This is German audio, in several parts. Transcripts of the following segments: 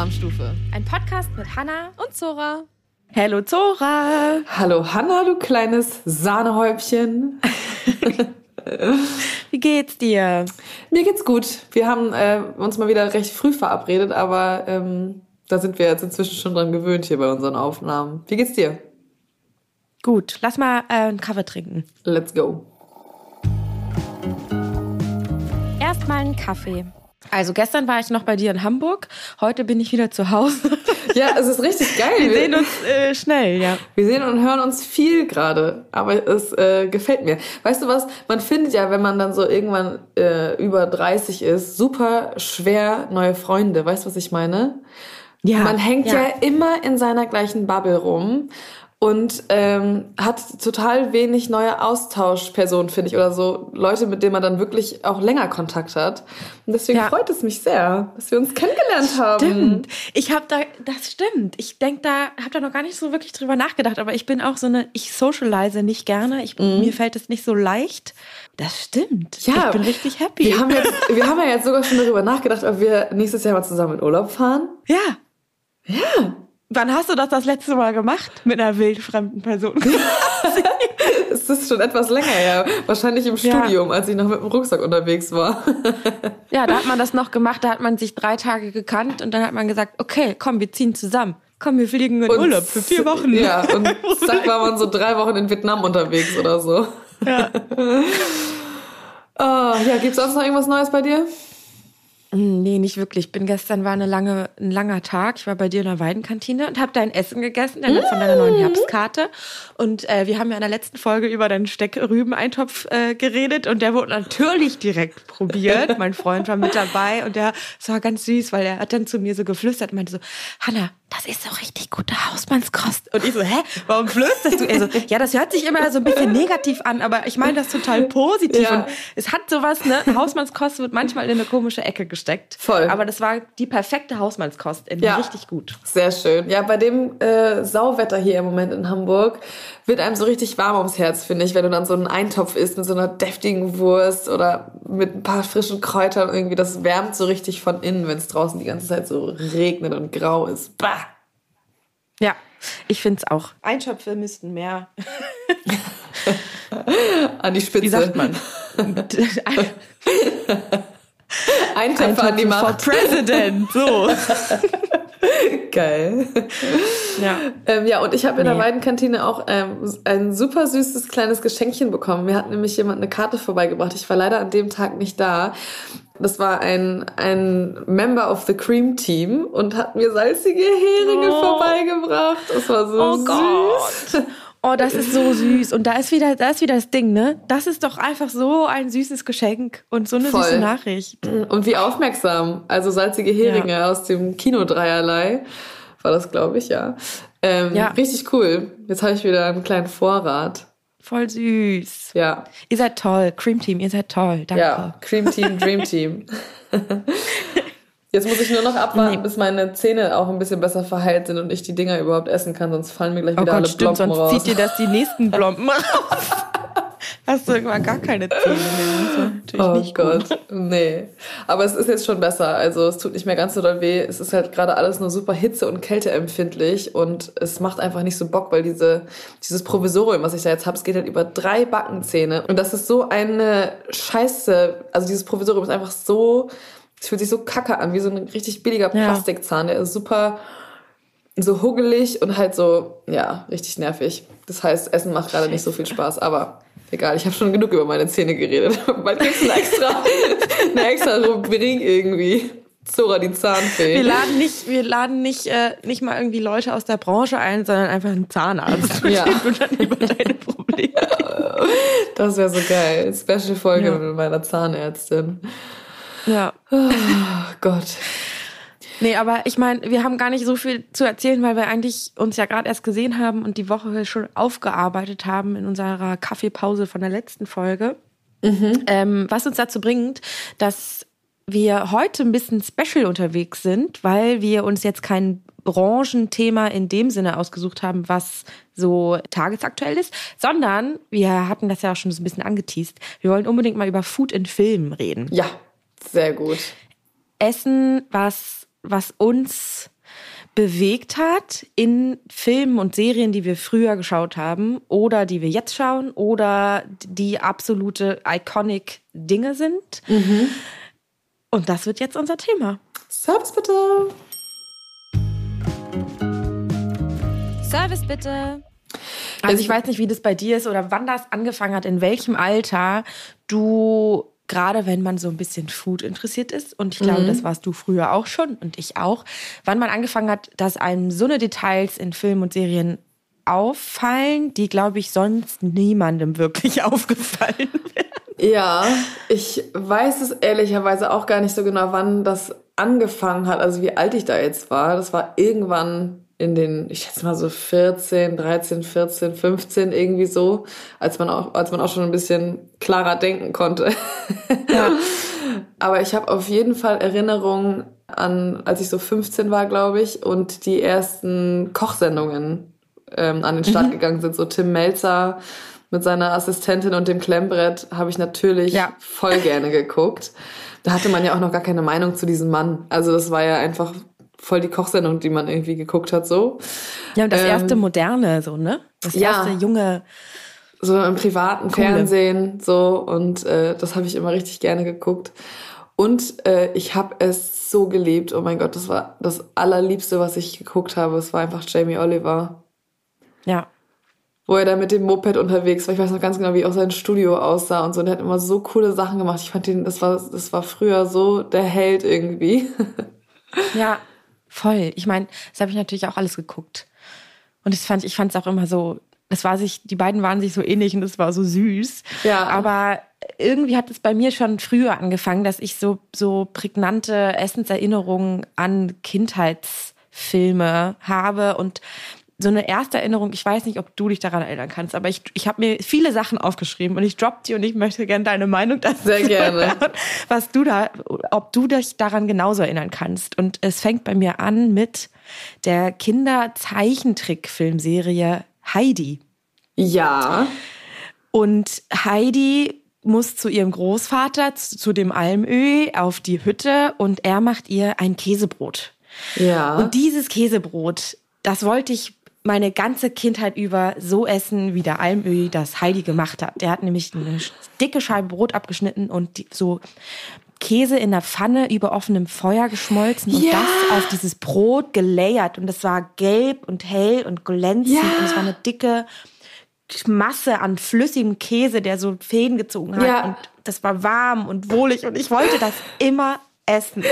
Alarmstufe. Ein Podcast mit Hanna und Zora. Hallo Zora. Hallo Hanna, du kleines Sahnehäubchen. Wie geht's dir? Mir geht's gut. Wir haben äh, uns mal wieder recht früh verabredet, aber ähm, da sind wir jetzt inzwischen schon dran gewöhnt hier bei unseren Aufnahmen. Wie geht's dir? Gut, lass mal äh, einen Kaffee trinken. Let's go. Erstmal einen Kaffee. Also gestern war ich noch bei dir in Hamburg, heute bin ich wieder zu Hause. Ja, es ist richtig geil. Wir sehen uns äh, schnell, ja. Wir sehen und hören uns viel gerade, aber es äh, gefällt mir. Weißt du was? Man findet ja, wenn man dann so irgendwann äh, über 30 ist, super schwer neue Freunde. Weißt du, was ich meine? Ja, Man hängt ja. ja. immer in seiner gleichen Bubble rum und ähm, hat total wenig neue Austauschpersonen, finde ich, oder so Leute, mit denen man dann wirklich auch länger Kontakt hat. Und deswegen Ja. freut es mich sehr, dass wir uns kennengelernt haben. Stimmt. Ich habe da, das stimmt. Ich denk da, habe da noch gar nicht so wirklich drüber nachgedacht, aber ich bin auch so eine, ich socialize nicht gerne. Ich, Mir fällt es nicht so leicht. Das stimmt. Ja, ich bin richtig happy. Wir haben, jetzt, wir haben ja jetzt sogar schon darüber nachgedacht, ob wir nächstes Jahr mal zusammen in Urlaub fahren. ja. Ja. Wann hast du das das letzte Mal gemacht mit einer wildfremden Person? Es ist schon etwas länger her. Wahrscheinlich im Ja. Studium, als ich noch mit dem Rucksack unterwegs war. Ja, da hat man das noch gemacht, da hat man sich drei Tage gekannt und dann hat man gesagt, okay, komm, wir ziehen zusammen. Komm, wir fliegen in Und Urlaub für vier Wochen. Ja, und zack war man so drei Wochen in Vietnam unterwegs oder so. Ja. Oh, ja, gibt's sonst noch irgendwas Neues bei dir? Mm, Nee, nicht wirklich. Ich bin gestern war eine lange, ein langer Tag. Ich war bei dir in der Weidenkantine und habe dein Essen gegessen, dann von deiner neuen Herbstkarte. Und äh, wir haben ja in der letzten Folge über deinen Steckrübeneintopf äh, geredet und der wurde natürlich direkt probiert. mein Freund war mit dabei und der war ganz süß, weil er hat dann zu mir so geflüstert und meinte so, Hanna, das ist so richtig gute Hausmannskost. Und ich so, hä, warum flüsterst du? Er so, ja, das hört sich immer so ein bisschen negativ an, aber ich meine das total positiv. Ja. Und es hat sowas, ne? Hausmannskost wird manchmal in eine komische Ecke gesteckt. Voll. Aber das war die perfekte Hausmannskost. Ja. Richtig gut. Sehr schön. Ja, bei dem äh, Sauwetter hier im Moment in Hamburg wird einem so richtig warm ums Herz, finde ich, wenn du dann so einen Eintopf isst mit so einer deftigen Wurst oder mit ein paar frischen Kräutern irgendwie. Das wärmt so richtig von innen, wenn es draußen die ganze Zeit so regnet und grau ist. Bah! Ja, ich finde es auch. Einschöpfe müssten mehr. An die Spitze. Wie sagt man? Eintöpfe an die for Macht. President. So. Geil. Ja. Ähm, ja, und ich habe in der Nee. Weidenkantine auch ähm, ein super süßes kleines Geschenkchen bekommen. Mir hat nämlich jemand eine Karte vorbeigebracht. Ich war leider an dem Tag nicht da. Das war ein, ein Member of the Cream Team und hat mir salzige Heringe Oh. vorbeigebracht. Das war so Oh süß. Gott. Oh, das ist so süß. Und da ist wieder, da ist wieder das Ding, ne? Das ist doch einfach so ein süßes Geschenk und so eine Voll. süße Nachricht. Und wie aufmerksam. Also salzige Heringe Ja. aus dem Kino Dreierlei war das, glaube ich, ja. Ähm, Ja. Richtig cool. Jetzt habe ich wieder einen kleinen Vorrat. Voll süß. Ja. Ihr seid toll. Cream Team, ihr seid toll. Danke. Ja, Cream Team, Dream Team. Jetzt muss ich nur noch abwarten, Nee. bis meine Zähne auch ein bisschen besser verheilt sind und ich die Dinger überhaupt essen kann, sonst fallen mir gleich Oh wieder Gott, alle stimmt, Plomben sonst raus. zieht dir das die nächsten Blomben raus. Hast du irgendwann gar keine Zähne mehr. Oh nicht Gott, gut. nee. Aber es ist jetzt schon besser. Also es tut nicht mehr ganz so doll weh. Es ist halt gerade alles nur super hitze- und kälteempfindlich und es macht einfach nicht so Bock, weil diese, dieses Provisorium, was ich da jetzt habe, es geht halt über drei Backenzähne. Und das ist so eine Scheiße. Also dieses Provisorium ist einfach so, es fühlt sich so kacke an, wie so ein richtig billiger. Plastikzahn. Der ist super so huggelig und halt so, ja, richtig nervig. Das heißt, Essen macht gerade nicht so viel Spaß, aber egal, ich habe schon genug über meine Zähne geredet. Bald gibt's eine extra, eine extra Rubrik irgendwie. Zora, die Zahnfee. Wir laden nicht, wir laden nicht, äh, nicht mal irgendwie Leute aus der Branche ein, sondern einfach einen Zahnarzt. Ja. Und dann über deine Probleme. Das wäre so geil. Special-Folge Ja. mit meiner Zahnärztin. Ja. Oh Gott. Nee, aber ich meine, wir haben gar nicht so viel zu erzählen, weil wir eigentlich uns ja gerade erst gesehen haben und die Woche schon aufgearbeitet haben in unserer Kaffeepause von der letzten Folge. Ähm, was uns dazu bringt, dass wir heute ein bisschen special unterwegs sind, weil wir uns jetzt kein Branchenthema in dem Sinne ausgesucht haben, was so tagesaktuell ist, sondern wir hatten das ja auch schon so ein bisschen angeteased. Wir wollen unbedingt mal über Food in Filmen reden. Ja, sehr gut. Essen, was was uns bewegt hat in Filmen und Serien, die wir früher geschaut haben oder die wir jetzt schauen oder die absolute iconic Dinge sind. Mhm. Und das wird jetzt unser Thema. Service bitte. Service bitte. Also ich weiß nicht, wie das bei dir ist oder wann das angefangen hat, in welchem Alter du gerade wenn man so ein bisschen Food interessiert ist, und ich glaube, mhm. das warst du früher auch schon und ich auch, wann man angefangen hat, dass einem so eine Details in Filmen und Serien auffallen, die, glaube ich, sonst niemandem wirklich aufgefallen wären. Ja, ich weiß es ehrlicherweise auch gar nicht so genau, wann das angefangen hat, also wie alt ich da jetzt war. Das war irgendwann in den, ich schätze mal so 14, 13, 14, 15 irgendwie so, als man auch, als man auch schon ein bisschen klarer denken konnte. Ja. Aber ich habe auf jeden Fall Erinnerungen an, als ich so 15 war, glaube ich, und die ersten Kochsendungen ähm, an den Start mhm. gegangen sind. So Tim Melzer mit seiner Assistentin und dem Klemmbrett habe ich natürlich ja. voll gerne geguckt. Da hatte man ja auch noch gar keine Meinung zu diesem Mann. Also das war ja einfach voll die Kochsendung, die man irgendwie geguckt hat, so. Ja, und das erste ähm, moderne, so, ne? Das erste ja, junge. So im privaten coole. Fernsehen, so. Und äh, das habe ich immer richtig gerne geguckt. Und äh, ich habe es so geliebt. Oh mein Gott, das war das allerliebste, was ich geguckt habe. Es war einfach Jamie Oliver. Ja. Wo er da mit dem Moped unterwegs war. Ich weiß noch ganz genau, wie auch sein Studio aussah und so. Und er hat immer so coole Sachen gemacht. Ich fand den, das war, das war früher so der Held irgendwie. Ja, Voll. Ich meine, das habe ich natürlich auch alles geguckt. Und das fand, ich fand es auch immer so, es war sich, die beiden waren sich so ähnlich und es war so süß. Ja. Aber irgendwie hat es bei mir schon früher angefangen, dass ich so, so prägnante Essenserinnerungen an Kindheitsfilme habe und so eine erste Erinnerung, ich weiß nicht, ob du dich daran erinnern kannst, aber ich, ich habe mir viele Sachen aufgeschrieben und ich drop die und ich möchte gerne deine Meinung dazu Sehr gerne. Hören, was du da, ob du dich daran genauso erinnern kannst. Und es fängt bei mir an mit der Kinderzeichentrickfilmserie Heidi. Ja. Und Heidi muss zu ihrem Großvater, zu dem Almöh, auf die Hütte und er macht ihr ein Käsebrot. Ja. Und dieses Käsebrot, das wollte ich meine ganze Kindheit über so essen, wie der Almöhi das Heidi gemacht hat. Der hat nämlich eine dicke Scheibe Brot abgeschnitten und die, so Käse in der Pfanne über offenem Feuer geschmolzen und ja. das auf dieses Brot gelayert. Und das war gelb und hell und glänzend. Ja. Und es war eine dicke Masse an flüssigem Käse, der so Fäden gezogen hat. Ja. Und das war warm und wohlig. Und ich wollte das immer essen.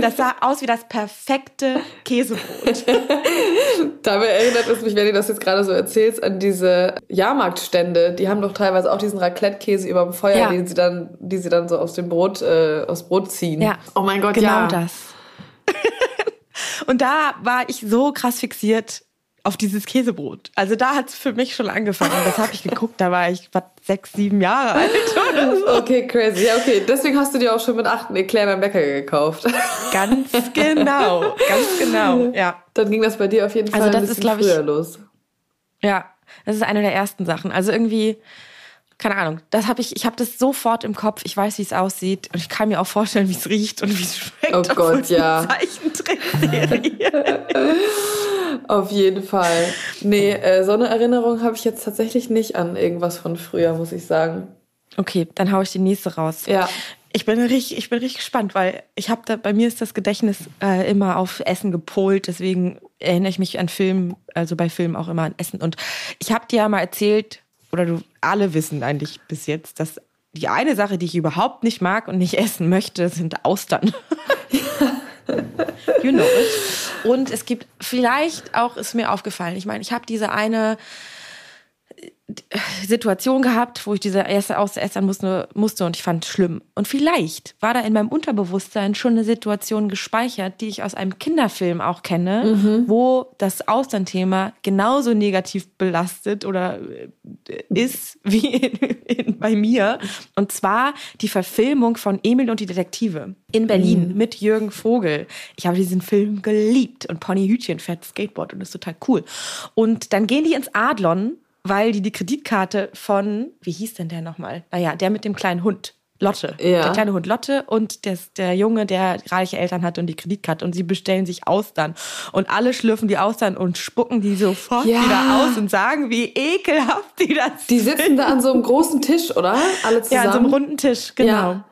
Das sah aus wie das perfekte Käsebrot. Dabei erinnert es mich, wenn du das jetzt gerade so erzählst, an diese Jahrmarktstände. Die haben doch teilweise auch diesen Raclette-Käse über dem Feuer, ja. den sie dann, die sie dann so aus dem Brot, äh, aus Brot ziehen. Ja. Oh mein Gott, genau ja. Genau das. Und da war ich so krass fixiert auf dieses Käsebrot. Also da hat es für mich schon angefangen. Das habe ich geguckt, da war ich was, sechs, sieben Jahre alt so. Okay, crazy. Ja, okay. Deswegen hast du dir auch schon mit acht einen Eclair beim Bäcker gekauft. Ganz genau, ganz genau, ja. Dann ging das bei dir auf jeden also Fall also das ein bisschen ist, früher ich, los. Ja, das ist eine der ersten Sachen. Also irgendwie, keine Ahnung, das habe ich, ich habe das sofort im Kopf. Ich weiß, wie es aussieht und ich kann mir auch vorstellen, wie es riecht und wie es schmeckt. Oh Gott, ja. Zeichentrickserie. Auf jeden Fall. Nee, äh, so eine Erinnerung habe ich jetzt tatsächlich nicht an irgendwas von früher, muss ich sagen. Okay, dann haue ich die nächste raus. Ja. Ich bin richtig, ich bin richtig gespannt, weil ich habe da, bei mir ist das Gedächtnis äh, immer auf Essen gepolt, deswegen erinnere ich mich an Film, also bei Filmen auch immer an Essen. Und ich habe dir ja mal erzählt, oder du alle wissen eigentlich bis jetzt, dass die eine Sache, die ich überhaupt nicht mag und nicht essen möchte, sind Austern. you know it. Und es gibt vielleicht auch, ist mir aufgefallen, ich meine, ich habe diese eine Situation gehabt, wo ich diese erste Ausessen musste, musste und ich fand es schlimm. Und vielleicht war da in meinem Unterbewusstsein schon eine Situation gespeichert, die ich aus einem Kinderfilm auch kenne, mhm. wo das Austernthema genauso negativ belastet oder äh, ist wie in, in, bei mir. Und zwar die Verfilmung von Emil und die Detektive in Berlin mhm. mit Jürgen Vogel. Ich habe diesen Film geliebt und Pony Hütchen fährt Skateboard und ist total cool. Und dann gehen die ins Adlon weil die die Kreditkarte von, wie hieß denn der nochmal? Naja, der mit dem kleinen Hund Lotte. Ja. Der kleine Hund Lotte und der, der Junge, der reiche Eltern hat und die Kreditkarte. Und sie bestellen sich Austern. Und alle schlürfen die Austern und spucken die sofort Ja. wieder aus und sagen, wie ekelhaft die das Die sitzen da an so einem großen Tisch, oder? Alle zusammen. Ja, an so einem runden Tisch, genau. Ja.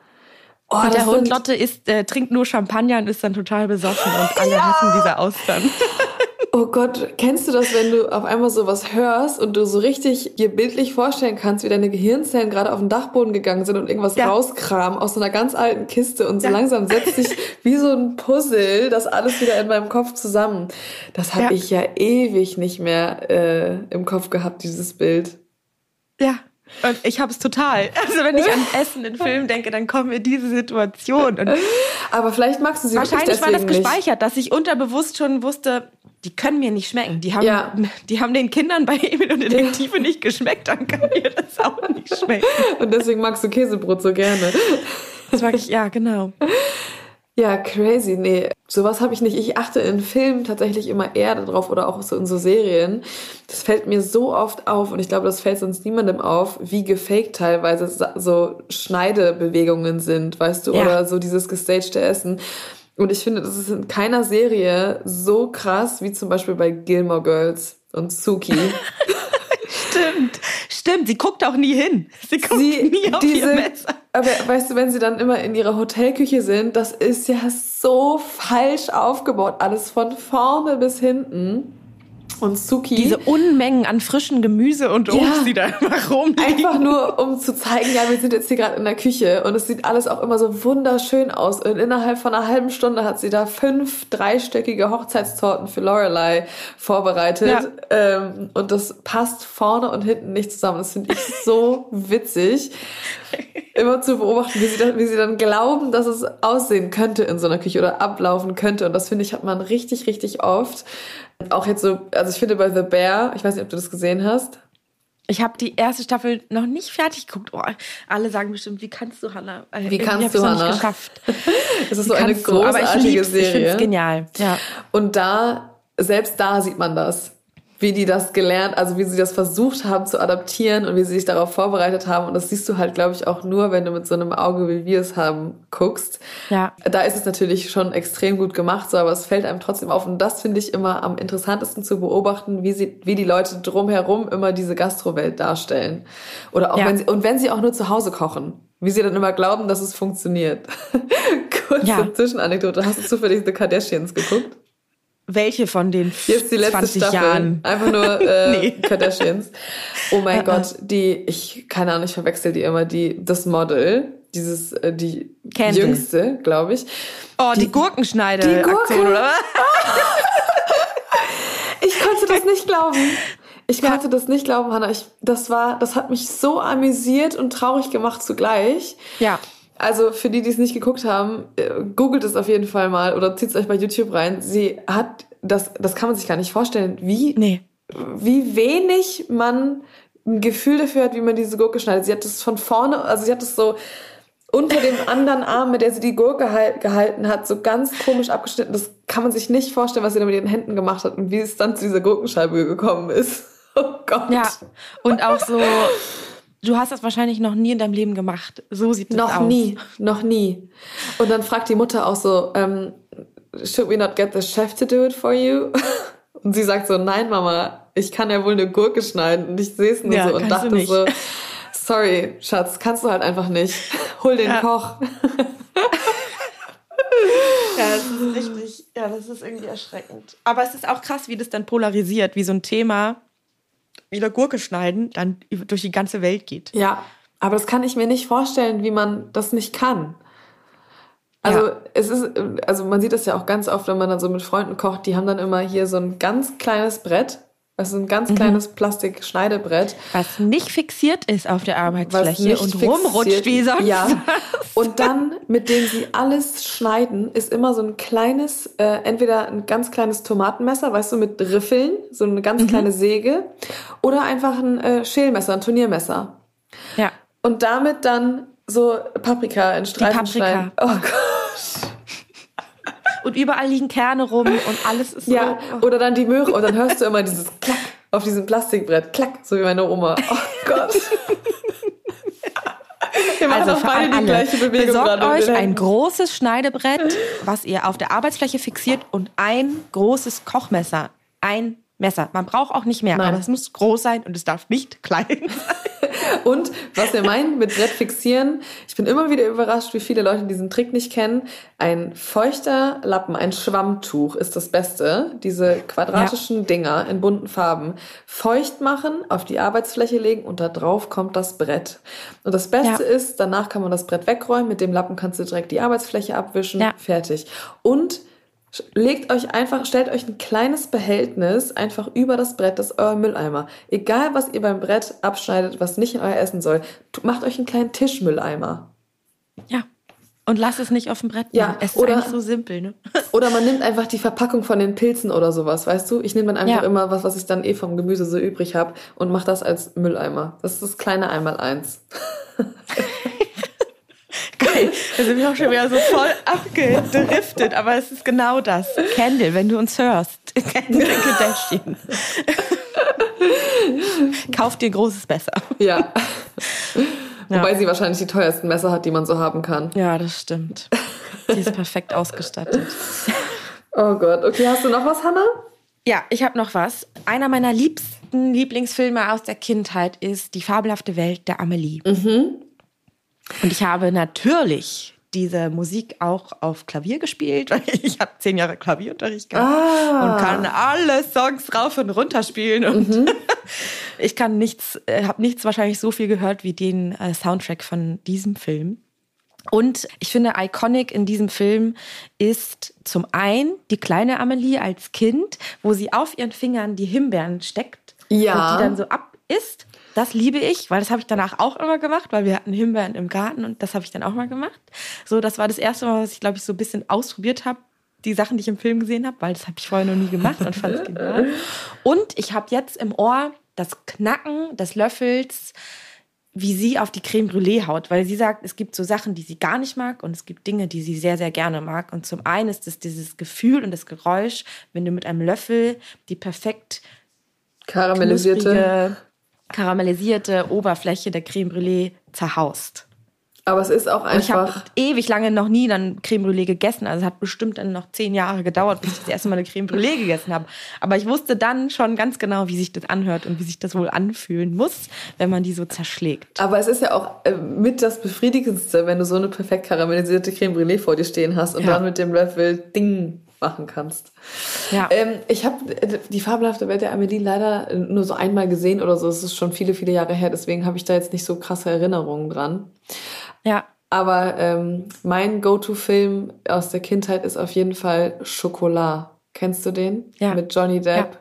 Oh, und der Hund sind- Lotte isst, äh, trinkt nur Champagner und ist dann total besoffen und alle hassen diese Austern. Oh Gott, kennst du das, wenn du auf einmal sowas hörst und du so richtig dir bildlich vorstellen kannst, wie deine Gehirnzellen gerade auf den Dachboden gegangen sind und irgendwas Ja. rauskramen aus so einer ganz alten Kiste und so Ja. langsam setzt sich wie so ein Puzzle das alles wieder in meinem Kopf zusammen. Das habe Ja. ich ja ewig nicht mehr äh, im Kopf gehabt, dieses Bild. Ja. Und ich habe es total. Also wenn ich an Essen in Filmen denke, dann kommt mir diese Situation. Und Aber vielleicht magst du sie wahrscheinlich war das deswegen nicht. gespeichert, dass ich unterbewusst schon wusste, die können mir nicht schmecken. Die haben, Ja. die haben den Kindern bei Emil und Detektive nicht geschmeckt, dann kann mir das auch nicht schmecken. Und deswegen magst du Käsebrot so gerne. Das mag ich, ja, genau. Ja, crazy. Nee, sowas habe ich nicht. Ich achte in Filmen tatsächlich immer eher darauf oder auch so in so Serien. Das fällt mir so oft auf und ich glaube, das fällt sonst niemandem auf, wie gefaked teilweise so Schneidebewegungen sind, weißt du, Ja. oder so dieses gestagte Essen. Und ich finde, das ist in keiner Serie so krass wie zum Beispiel bei Gilmore Girls und Suki. Stimmt, stimmt. Sie guckt auch nie hin. Sie guckt nie auf ihr Messer. aber weißt du, wenn sie dann immer in ihrer Hotelküche sind, das ist ja so falsch aufgebaut, alles von vorne bis hinten. Und Suki Diese Unmengen an frischen Gemüse und Obst, Ja. die da immer rumliegen. einfach nur, um zu zeigen, ja, wir sind jetzt hier gerade in der Küche und es sieht alles auch immer so wunderschön aus. Und innerhalb von einer halben Stunde hat sie da fünf dreistöckige Hochzeitstorten für Lorelei vorbereitet. Ja. Ähm, und das passt vorne und hinten nicht zusammen. Das finde ich so witzig. Immer zu beobachten, wie sie, dann, wie sie dann glauben, dass es aussehen könnte in so einer Küche oder ablaufen könnte. Und das finde ich, hat man richtig, richtig oft. Auch jetzt so, also ich finde bei The Bear, ich weiß nicht, ob du das gesehen hast. Ich habe die erste Staffel noch nicht fertig geguckt. Oh, alle sagen bestimmt, wie kannst du, Hannah? Äh, Wie irgendwie kannst du, Hannah? geschafft. Es ist so eine kannst du? Aber ich großartige lieb's, Ich finde Serie. es genial. Ja. Und da, selbst da sieht man das. Wie die das gelernt, also wie sie das versucht haben zu adaptieren und wie sie sich darauf vorbereitet haben. Und das siehst du halt, glaube ich, auch nur, wenn du mit so einem Auge, wie wir es haben, guckst. Ja. Da ist es natürlich schon extrem gut gemacht, so, aber es fällt einem trotzdem auf. Und das finde ich immer am interessantesten zu beobachten, wie sie, wie die Leute drumherum immer diese Gastrowelt darstellen. Oder auch Ja. wenn sie, und wenn sie auch nur zu Hause kochen. Wie sie dann immer glauben, dass es funktioniert. Kurze Ja. Zwischenanekdote. Hast du zufällig The Kardashians geguckt? Welche von den Jetzt die letzte 20 Staffel. Jahren? Einfach nur äh, Nee. Kardashians. Oh mein Äh, Gott, die, ich, keine Ahnung, ich verwechsel die immer, die, das Model, dieses, äh, die Kendall. jüngste, glaube ich. Oh, die. Die Gurke. Aktion, oder was? Ich konnte das nicht glauben. Ich konnte das nicht glauben, Hannah. Ich, das war, das hat mich so amüsiert und traurig gemacht zugleich. Ja. Also für die, die es nicht geguckt haben, äh, googelt es auf jeden Fall mal oder zieht es euch bei YouTube rein. Sie hat, das, das kann man sich gar nicht vorstellen, wie Nee. wie wenig man ein Gefühl dafür hat, wie man diese Gurke schneidet. Sie hat das von vorne, also sie hat das so unter dem anderen Arm, mit der sie die Gurke halt, gehalten hat, so ganz komisch abgeschnitten. Das kann man sich nicht vorstellen, was sie da mit ihren Händen gemacht hat und wie es dann zu dieser Gurkenscheibe gekommen ist. Oh Gott. Ja. Und auch so, du hast das wahrscheinlich noch nie in deinem Leben gemacht. So sieht das Noch aus. nie, noch nie. Und dann fragt die Mutter auch so, ähm, should we not get the chef to do it for you? Und sie sagt so, nein, Mama, ich kann ja wohl eine Gurke schneiden. Und ich sehe es nur Ja, so und dachte so, sorry, Schatz, kannst du halt einfach nicht. Hol den Ja. Koch. Ja, das ist richtig, ja, das ist irgendwie erschreckend. Aber es ist auch krass, wie das dann polarisiert, wie so ein Thema, wie der Gurke schneiden, dann durch die ganze Welt geht. Ja, aber das kann ich mir nicht vorstellen, wie man das nicht kann. Also Ja. es ist, also man sieht das ja auch ganz oft, wenn man dann so mit Freunden kocht, die haben dann immer hier so ein ganz kleines Brett, also ein Mhm. ganz kleines Plastikschneidebrett. Was nicht fixiert ist auf der Arbeitsfläche und fixiert- rumrutscht wie sonst. Ja. was. Und dann, mit dem sie alles schneiden, ist immer so ein kleines, äh, entweder ein ganz kleines Tomatenmesser, weißt du, mit Riffeln, so eine Mhm. ganz kleine Säge, oder einfach ein äh, Schälmesser, ein Turniermesser. Ja. Und damit dann so Paprika in Streifen Paprika. schneiden. Oh Gott. Und überall liegen Kerne rum und alles ist Ja, so. oder dann die Möhre und dann hörst du immer dieses Klack auf diesem Plastikbrett. Klack, so wie meine Oma. Oh Gott. Wir also für beide die alle. gleiche Bewegung Besorgt euch ein großes Schneidebrett, was ihr auf der Arbeitsfläche fixiert und ein großes Kochmesser. Ein Messer. Man braucht auch nicht mehr, Nein. aber es muss groß sein und es darf nicht klein sein. Und was wir meinen mit Brett fixieren, ich bin immer wieder überrascht, wie viele Leute diesen Trick nicht kennen. Ein feuchter Lappen, ein Schwammtuch ist das Beste. Diese quadratischen Dinger in bunten Farben feucht machen, auf die Arbeitsfläche legen und da drauf kommt das Brett. Und das Beste Ja. ist, danach kann man das Brett wegräumen. Mit dem Lappen kannst du direkt die Arbeitsfläche abwischen. Ja. Fertig. Und Legt euch einfach, stellt euch ein kleines Behältnis einfach über das Brett, das ist euer Mülleimer. Egal, was ihr beim Brett abschneidet, was nicht in euer Essen soll, macht euch einen kleinen Tischmülleimer. Ja. Und lass es nicht auf dem Brett. Ja, machen. es ist oder- so simpel, ne? Oder man nimmt einfach die Verpackung von den Pilzen oder sowas, weißt du? Ich nehme dann einfach Ja. immer was, was ich dann eh vom Gemüse so übrig habe und mache das als Mülleimer. Das ist das kleine Einmaleins. Geil. Da sind wir auch schon wieder so voll abgedriftet, aber es ist genau das. Candle, wenn du uns hörst. Candle Kardashian. Kauf dir großes Messer. Ja. Ja. Wobei sie wahrscheinlich die teuersten Messer hat, die man so haben kann. Ja, das stimmt. Die ist perfekt ausgestattet. Oh Gott. Okay, hast du noch was, Hannah? Ja, ich habe noch was. Einer meiner liebsten Lieblingsfilme aus der Kindheit ist Die fabelhafte Welt der Amelie. Und ich habe natürlich diese Musik auch auf Klavier gespielt, weil ich habe zehn Jahre Klavierunterricht gehabt Ah. und kann alle Songs rauf und runter spielen und ich kann nichts, äh, habe nichts wahrscheinlich so viel gehört wie den äh, Soundtrack von diesem Film. Und ich finde, iconic in diesem Film ist zum einen die kleine Amelie als Kind, wo sie auf ihren Fingern die Himbeeren steckt Ja. und die dann so ab isst. Das liebe ich, weil das habe ich danach auch immer gemacht, weil wir hatten Himbeeren im Garten und das habe ich dann auch mal gemacht. So, das war das erste Mal, was ich glaube ich so ein bisschen ausprobiert habe. Die Sachen, die ich im Film gesehen habe, weil das habe ich vorher noch nie gemacht und fand es genial. Und ich habe jetzt im Ohr das Knacken des Löffels wie sie auf die Creme Brûlée haut, weil sie sagt, es gibt so Sachen, die sie gar nicht mag und es gibt Dinge, die sie sehr, sehr gerne mag. Und zum einen ist es dieses Gefühl und das Geräusch, wenn du mit einem Löffel die perfekt Karamellisierte. Karamellisierte Oberfläche der Creme Brûlée zerhaust. Aber es ist auch Und ich habe einfach. ewig lange noch nie dann Creme Brûlée gegessen. Also es hat bestimmt dann noch zehn Jahre gedauert, bis ich das erste Mal eine Creme Brûlée gegessen habe. Aber ich wusste dann schon ganz genau, wie sich das anhört und wie sich das wohl anfühlen muss, wenn man die so zerschlägt. Aber es ist ja auch äh, mit das Befriedigendste, wenn du so eine perfekt karamellisierte Creme Brûlée vor dir stehen hast und Ja. dann mit dem Löffel Ding machen kannst. Ja. Ähm, ich habe die fabelhafte Welt der Amelie leider nur so einmal gesehen oder so. Es ist schon viele, viele Jahre her, deswegen habe ich da jetzt nicht so krasse Erinnerungen dran. Ja. Aber ähm, mein Go-To-Film aus der Kindheit ist auf jeden Fall Schokolade. Kennst du den? Ja. Mit Johnny Depp. Ja.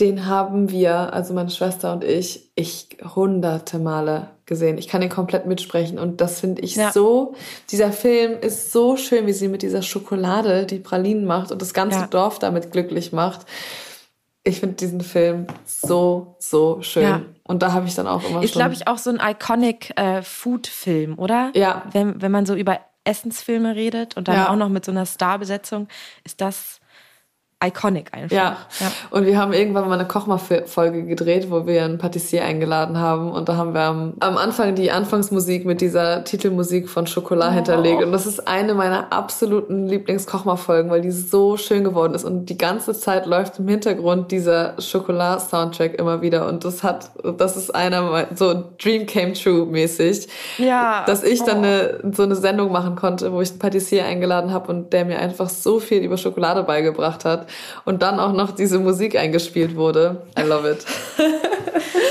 Den haben wir, also meine Schwester und ich, ich hunderte Male gesehen. Ich kann den komplett mitsprechen und das finde ich Ja. so. Dieser Film ist so schön, wie sie mit dieser Schokolade die Pralinen macht und das ganze Ja. Dorf damit glücklich macht. Ich finde diesen Film so, so schön. Ja. Und da habe ich dann auch immer Ist, glaube ich, auch so ein iconic äh, Food-Film, oder? Ja. Wenn, wenn man so über Essensfilme redet und dann auch noch mit so einer Starbesetzung, ist das iconic einfach. Ja. ja. Und wir haben irgendwann mal eine Kochmal-Folge gedreht, wo wir einen Patissier eingeladen haben. Und da haben wir am, am Anfang die Anfangsmusik mit dieser Titelmusik von Schokolade hinterlegt. Und das ist eine meiner absoluten Lieblings-Kochmal-Folgen, weil die so schön geworden ist. Und die ganze Zeit läuft im Hintergrund dieser Schokolade-Soundtrack immer wieder. Und das hat, das ist einer, so Dream Came True-mäßig. Ja. Dass ich dann eine, so eine Sendung machen konnte, wo ich einen Patissier eingeladen habe und der mir einfach so viel über Schokolade beigebracht hat. Und dann auch noch diese Musik eingespielt wurde. I love it.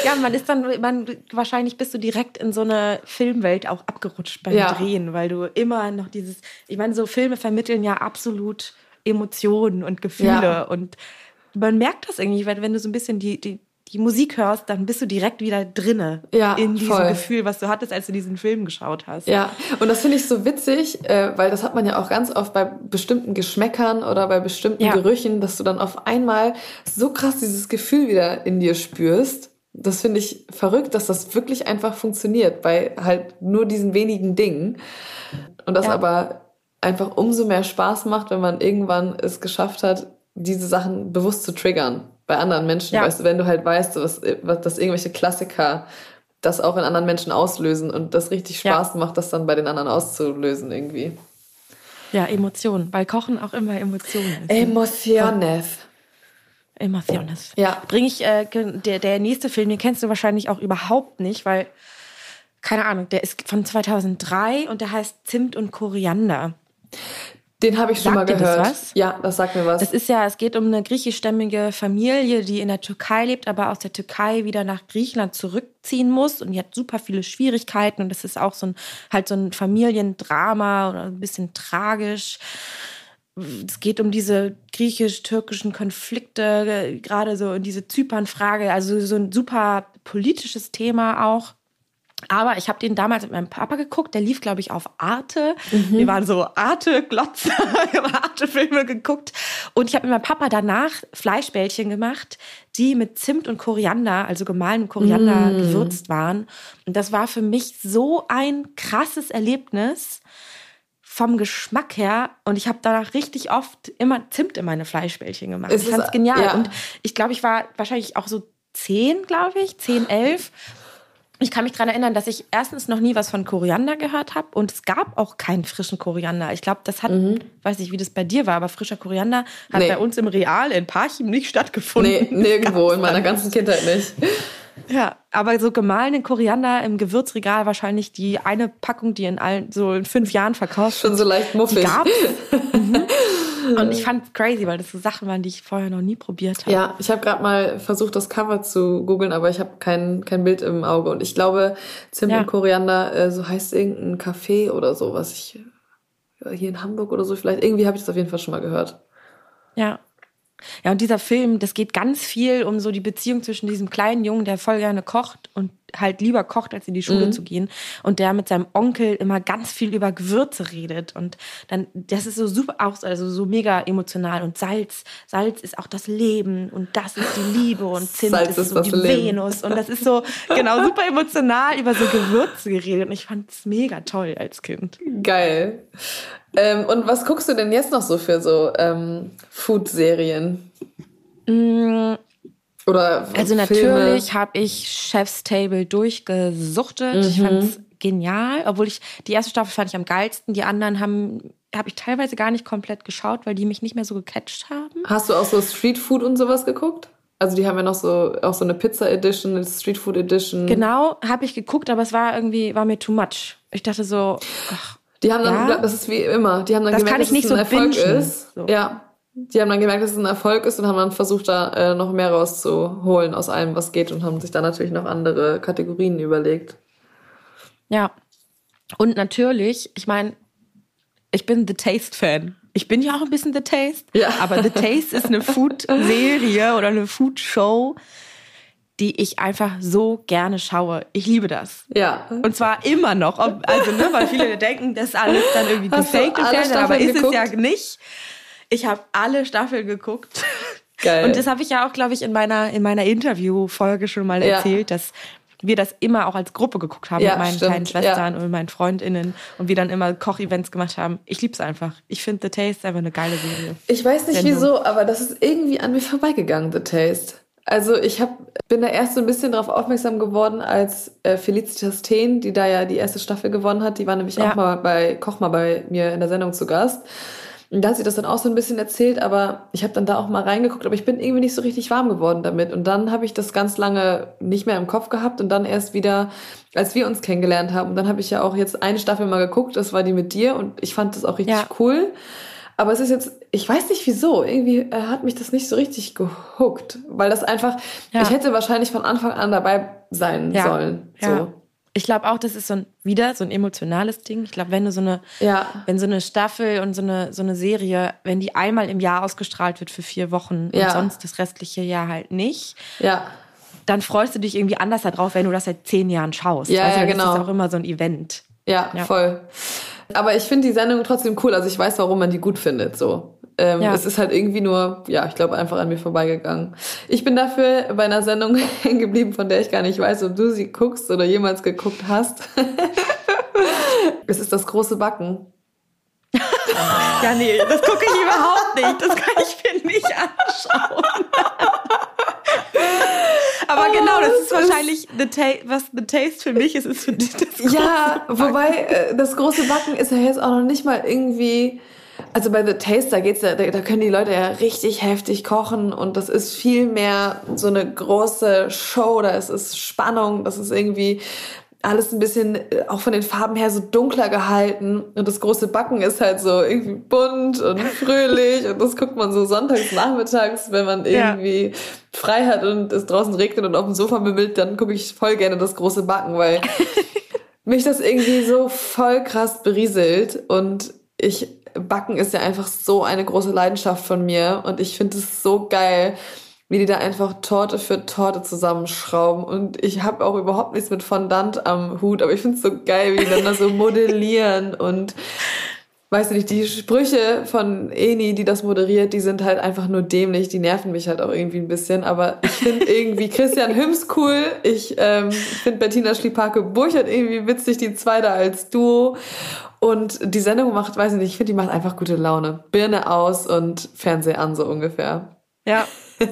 Ja, man ist dann, man, wahrscheinlich bist du direkt in so eine Filmwelt auch abgerutscht beim Ja. Drehen, weil du immer noch dieses, ich meine, so Filme vermitteln ja absolut Emotionen und Gefühle Ja. und man merkt das irgendwie, weil wenn du so ein bisschen die, die, die Musik hörst, dann bist du direkt wieder drinne Ja, in diesem voll. Gefühl, was du hattest, als du diesen Film geschaut hast. Ja, und das finde ich so witzig, äh, weil das hat man ja auch ganz oft bei bestimmten Geschmäckern oder bei bestimmten Ja. Gerüchen, dass du dann auf einmal so krass dieses Gefühl wieder in dir spürst. Das finde ich verrückt, dass das wirklich einfach funktioniert bei halt nur diesen wenigen Dingen. Und das Ja. aber einfach umso mehr Spaß macht, wenn man irgendwann es geschafft hat, diese Sachen bewusst zu triggern bei anderen Menschen. Ja. Weißt du, wenn du halt weißt, was, was, dass irgendwelche Klassiker das auch in anderen Menschen auslösen und das richtig Spaß ja. macht, das dann bei den anderen auszulösen irgendwie. Ja, Emotionen, weil Kochen auch immer Emotionen ist. Emociones. Emociones. Ja. Bringe ich, äh, der, der nächste Film, den kennst du wahrscheinlich auch überhaupt nicht, weil, keine Ahnung, der ist von 2003 und der heißt Zimt und Koriander. Den habe ich schon sagt mal gehört. Das was? Ja, das sagt mir was. Das ist ja, es geht um eine griechischstämmige Familie, die in der Türkei lebt, aber aus der Türkei wieder nach Griechenland zurückziehen muss und die hat super viele Schwierigkeiten und das ist auch so ein halt so ein Familiendrama oder ein bisschen tragisch. Es geht um diese griechisch-türkischen Konflikte, gerade so in diese Zypern-Frage, also so ein super politisches Thema auch. Aber ich habe den damals mit meinem Papa geguckt, der lief, glaube ich, auf Arte. Mhm. Wir waren so Arte-Glotzer, wir haben Arte-Filme geguckt. Und ich habe mit meinem Papa danach Fleischbällchen gemacht, die mit Zimt und Koriander, also gemahlenem Koriander, mhm. gewürzt waren. Und das war für mich so ein krasses Erlebnis vom Geschmack her. Und ich habe danach richtig oft immer Zimt in meine Fleischbällchen gemacht. Ist ich fand's genial. Ja. Und ich glaube, ich war wahrscheinlich auch so zehn, glaube ich, zehn, elf ich kann mich daran erinnern, dass ich erstens noch nie was von Koriander gehört habe und es gab auch keinen frischen Koriander. Ich glaube, das hat, mhm. weiß nicht, wie das bei dir war, aber frischer Koriander hat nee. bei uns im Real in Parchim nicht stattgefunden. Nee, nirgendwo, in meiner ganzen Kindheit nicht. Ja, aber so gemahlenen Koriander im Gewürzregal wahrscheinlich die eine Packung, die in allen so in fünf Jahren verkauft Schon so leicht muffig. mhm. Und ich fand crazy, weil das so Sachen waren, die ich vorher noch nie probiert habe. Ja, ich habe gerade mal versucht, das Cover zu googeln, aber ich habe kein, kein Bild im Auge. Und ich glaube, Zimt ja. und Koriander, äh, so heißt irgendein Café oder so, was ich hier in Hamburg oder so, vielleicht irgendwie habe ich das auf jeden Fall schon mal gehört. Ja, ja, und dieser Film, das geht ganz viel um so die Beziehung zwischen diesem kleinen Jungen, der voll gerne kocht und halt lieber kocht, als in die Schule mhm. zu gehen. Und der mit seinem Onkel immer ganz viel über Gewürze redet. Und dann, das ist so super, auch, also so mega emotional. Und Salz, Salz ist auch das Leben und das ist die Liebe und Zimt Salz ist, ist so die Leben. Venus. Und das ist so, genau, super emotional über so Gewürze geredet. Und ich fand es mega toll als Kind. Geil. Ähm, und was guckst du denn jetzt noch so für so ähm, Food-Serien? Oder Also natürlich habe ich Chef's Table durchgesuchtet. Mhm. Ich fand's genial, obwohl ich die erste Staffel fand ich am geilsten. Die anderen haben habe ich teilweise gar nicht komplett geschaut, weil die mich nicht mehr so gecatcht haben. Hast du auch so Street Food und sowas geguckt? Also die haben ja noch so auch so eine Pizza Edition, eine Street Food Edition. Genau, habe ich geguckt, aber es war irgendwie war mir too much. Ich dachte so, ach, die haben dann, ja? das ist wie immer, die haben dann das gemerkt, dass es ein so Erfolg bingen. ist. So. Ja. Die haben dann gemerkt, dass es ein Erfolg ist und haben dann versucht, da äh, noch mehr rauszuholen aus allem, was geht und haben sich dann natürlich noch andere Kategorien überlegt. Ja. Und natürlich, ich meine, ich bin The Taste-Fan. Ich bin ja auch ein bisschen The Taste. Ja. Aber The Taste ist eine Food-Serie oder eine Food-Show, die ich einfach so gerne schaue. Ich liebe das. Ja. Und zwar immer noch. Also, ne, weil viele denken, das ist alles dann irgendwie gefaked aber ist geguckt? es ja nicht. Ich habe alle Staffeln geguckt. Geil. Und das habe ich ja auch, glaube ich, in meiner, in meiner Interview-Folge schon mal ja. erzählt, dass wir das immer auch als Gruppe geguckt haben ja, mit meinen stimmt. kleinen Schwestern ja. und meinen FreundInnen und wir dann immer Kochevents gemacht haben. Ich liebe es einfach. Ich finde The Taste einfach eine geile Serie. Ich weiß nicht Sendung. wieso, aber das ist irgendwie an mir vorbeigegangen, The Taste. Also ich hab, bin da erst so ein bisschen darauf aufmerksam geworden, als äh, Felicitas Teen, die da ja die erste Staffel gewonnen hat, die war nämlich ja. auch mal bei Koch mal bei mir in der Sendung zu Gast. Und da hat sie das dann auch so ein bisschen erzählt, aber ich habe dann da auch mal reingeguckt, aber ich bin irgendwie nicht so richtig warm geworden damit. Und dann habe ich das ganz lange nicht mehr im Kopf gehabt und dann erst wieder, als wir uns kennengelernt haben. Und dann habe ich ja auch jetzt eine Staffel mal geguckt, das war die mit dir und ich fand das auch richtig ja. cool. Aber es ist jetzt, ich weiß nicht wieso, irgendwie äh, hat mich das nicht so richtig gehuckt, weil das einfach, ja. ich hätte wahrscheinlich von Anfang an dabei sein ja. sollen. So. Ja. Ich glaube auch, das ist so ein, wieder so ein emotionales Ding. Ich glaube, wenn du so eine, ja. wenn so eine Staffel und so eine, so eine Serie, wenn die einmal im Jahr ausgestrahlt wird für vier Wochen ja. und sonst das restliche Jahr halt nicht, ja. dann freust du dich irgendwie anders darauf, wenn du das seit zehn Jahren schaust. Ja, also, ja genau. Das ist auch immer so ein Event. Ja, ja. voll. Aber ich finde die Sendung trotzdem cool. Also ich weiß, warum man die gut findet. So. Ähm, ja. Es ist halt irgendwie nur, ja, ich glaube, einfach an mir vorbeigegangen. Ich bin dafür bei einer Sendung hängen geblieben, von der ich gar nicht weiß, ob du sie guckst oder jemals geguckt hast. es ist das große Backen. ja, nee, das gucke ich überhaupt nicht. Das kann ich mir nicht anschauen. Aber genau, das ist wahrscheinlich the was the taste für mich ist, ist für dich das große Ja, Backen. wobei äh, das große Backen ist ja jetzt auch noch nicht mal irgendwie. Also bei The Taste, da geht's ja, da, da können die Leute ja richtig heftig kochen und das ist viel mehr so eine große Show, da ist es Spannung, das ist irgendwie alles ein bisschen äh, auch von den Farben her so dunkler gehalten und das große Backen ist halt so irgendwie bunt und fröhlich und das guckt man so sonntags nachmittags, wenn man Ja. irgendwie frei hat und es draußen regnet und auf dem Sofa bimmelt, dann gucke ich voll gerne das große Backen, weil mich das irgendwie so voll krass berieselt und ich Backen ist ja einfach so eine große Leidenschaft von mir und ich finde es so geil, wie die da einfach Torte für Torte zusammenschrauben und ich habe auch überhaupt nichts mit Fondant am Hut, aber ich finde es so geil, wie die dann da so modellieren und weiß nicht, die Sprüche von Eni, die das moderiert, die sind halt einfach nur dämlich, die nerven mich halt auch irgendwie ein bisschen, aber ich finde irgendwie Christian Hüms cool, ich ähm, finde Bettina Schlipake-Burchardt irgendwie witzig, die zwei da als Duo und die Sendung macht, weiß ich nicht, ich finde, die macht einfach gute Laune. Birne aus und Fernseher an, so ungefähr. Ja.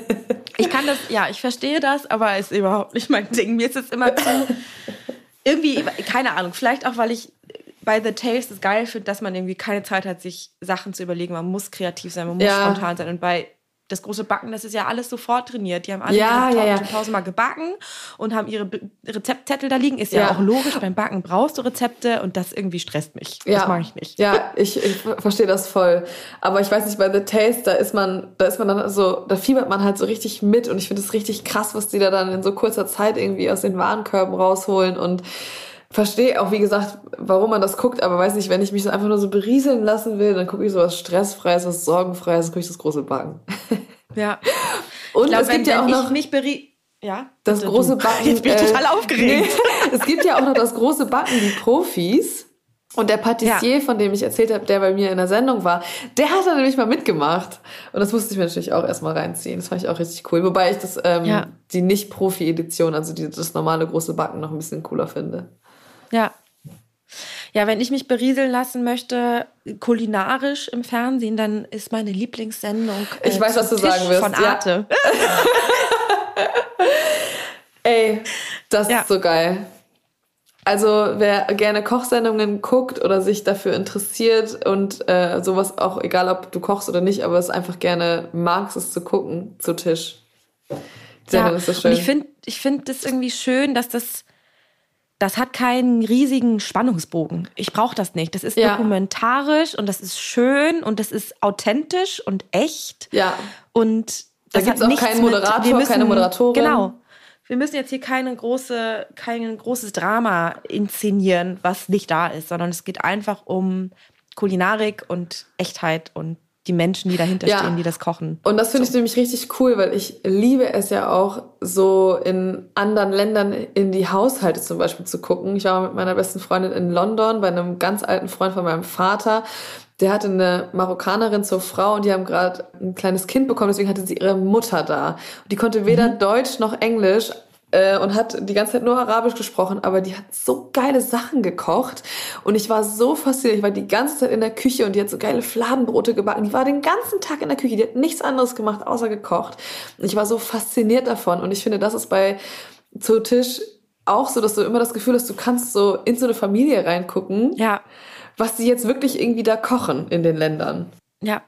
Ich kann das, ja, ich verstehe das, aber ist überhaupt nicht mein Ding. Mir ist es immer zu, irgendwie, keine Ahnung, vielleicht auch, weil ich bei The Taste es geil finde, dass man irgendwie keine Zeit hat, sich Sachen zu überlegen. Man muss kreativ sein, man muss Ja. spontan sein. Und bei das große Backen, das ist ja alles sofort trainiert. Die haben alle Ja, ja, ja. Tausendmal gebacken und haben ihre Rezeptzettel da liegen. Ist ja, Ja. auch logisch, beim Backen brauchst du Rezepte und das irgendwie stresst mich. Ja. Das mag ich nicht. Ja, ich, ich verstehe das voll. Aber ich weiß nicht, bei The Taste, da ist man, da ist man dann so, da fiebert man halt so richtig mit und ich finde es richtig krass, was die da dann in so kurzer Zeit irgendwie aus den Warenkörben rausholen und verstehe auch, wie gesagt, warum man das guckt, aber weiß nicht, wenn ich mich so einfach nur so berieseln lassen will, dann gucke ich so was Stressfreies, was Sorgenfreies, dann gucke ich das große Backen. Ja. Und Ich glaube, es wenn, gibt ja auch noch ich mich beri ja, das große du. Backen. Jetzt bin ich äh, total aufgeregt. nee, es gibt ja auch noch das große Backen, die Profis. Und der Patissier, von dem ich erzählt habe, der bei mir in der Sendung war, der hat da nämlich mal mitgemacht. Und das musste ich mir natürlich auch erstmal reinziehen. Das fand ich auch richtig cool. Wobei ich das, ähm, Ja. die Nicht-Profi-Edition, also die, das normale große Backen noch ein bisschen cooler finde. Ja. Ja, wenn ich mich berieseln lassen möchte, kulinarisch im Fernsehen, dann ist meine Lieblingssendung. äh, Ich weiß, was du sagen Tisch wirst, Von ja. Arte. Ey, das Ja. ist so geil. Also wer gerne Kochsendungen guckt oder sich dafür interessiert und äh, sowas auch, egal ob du kochst oder nicht, aber es einfach gerne magst, es zu gucken, zu Tisch. Die Ja, Sendung ist so schön. und ich finde ich find das irgendwie schön, dass das, das hat keinen riesigen Spannungsbogen. Ich brauche das nicht. Das ist Ja. dokumentarisch und das ist schön und das ist authentisch und echt. ja, Und Da das gibt's hat auch nichts keinen mit- Moderator, wir müssen, keine Moderatorin. Genau. Wir müssen jetzt hier keine große, kein großes Drama inszenieren, was nicht da ist, sondern es geht einfach um Kulinarik und Echtheit und die Menschen, die dahinter Ja. stehen, die das kochen. Und das finde ich nämlich richtig cool, weil ich liebe es ja auch, so in anderen Ländern in die Haushalte zum Beispiel zu gucken. Ich war mit meiner besten Freundin in London bei einem ganz alten Freund von meinem Vater. Der hatte eine Marokkanerin zur Frau und die haben gerade ein kleines Kind bekommen, deswegen hatte sie ihre Mutter da. Und die konnte weder Deutsch noch Englisch äh, und hat die ganze Zeit nur Arabisch gesprochen, aber die hat so geile Sachen gekocht und ich war so fasziniert. Ich war die ganze Zeit in der Küche und die hat so geile Fladenbrote gebacken. Die war den ganzen Tag in der Küche, die hat nichts anderes gemacht außer gekocht. Und ich war so fasziniert davon und ich finde, das ist bei zu Tisch auch so, dass du immer das Gefühl hast, du kannst so in so eine Familie reingucken, Ja, was die jetzt wirklich irgendwie da kochen in den Ländern. ja.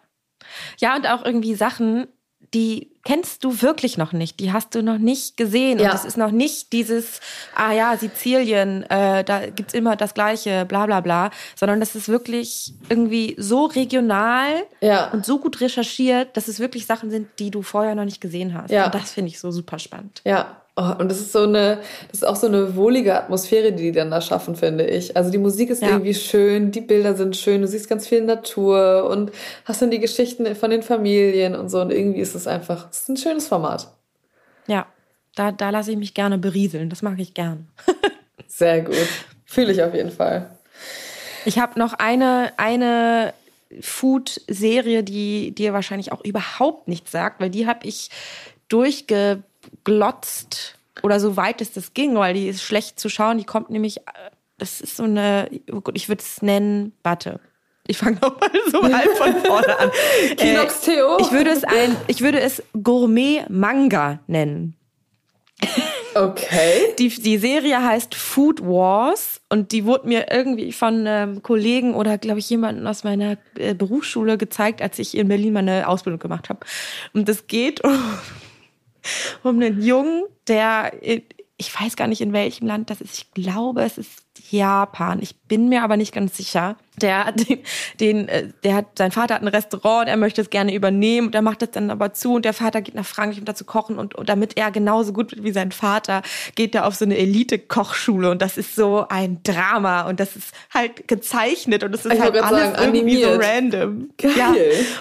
Ja, und auch irgendwie Sachen, die kennst du wirklich noch nicht. Die hast du noch nicht gesehen. Ja. Und es ist noch nicht dieses, ah ja, Sizilien, äh, da gibt's immer das Gleiche, bla bla bla. Sondern das ist wirklich irgendwie so regional Ja. und so gut recherchiert, dass es wirklich Sachen sind, die du vorher noch nicht gesehen hast. Ja. Und das finde ich so super spannend. Ja, oh, und das ist so eine, das ist auch so eine wohlige Atmosphäre, die die dann da schaffen, finde ich. Also die Musik ist Ja. irgendwie schön, die Bilder sind schön, du siehst ganz viel Natur und hast dann die Geschichten von den Familien und so und irgendwie ist es einfach, es ist ein schönes Format. Ja, da, da lasse ich mich gerne berieseln. Das mag ich gern. Sehr gut. Fühle ich auf jeden Fall. Ich habe noch eine, eine Food-Serie, die dir wahrscheinlich auch überhaupt nichts sagt, weil die habe ich durchgeglotzt oder so weit es das ging, weil die ist schlecht zu schauen. Die kommt nämlich, äh, das ist so eine, oh Gott, ich würde es nennen, warte. Ich fange nochmal so halb von vorne an. Kinox Theo. Ich würde es ein, ich würde es Gourmet Manga nennen. Okay. Die, die Serie heißt Food Wars und die wurde mir irgendwie von einem Kollegen oder glaube ich jemanden aus meiner äh, Berufsschule gezeigt, als ich in Berlin meine Ausbildung gemacht habe. Und es geht um, um einen Jungen, der ich weiß gar nicht in welchem Land das ist. Ich glaube, es ist Japan. Ich bin mir aber nicht ganz sicher. Der, den, den, äh, der hat, sein Vater hat ein Restaurant, er möchte es gerne übernehmen und er macht es dann aber zu und der Vater geht nach Frankreich, um da zu kochen und, und damit er genauso gut wird wie sein Vater, geht er auf so eine Elite-Kochschule und das ist so ein Drama und das ist halt gezeichnet und das ist Ich halt alles sagen, irgendwie so animiert. random. Geil. Ja.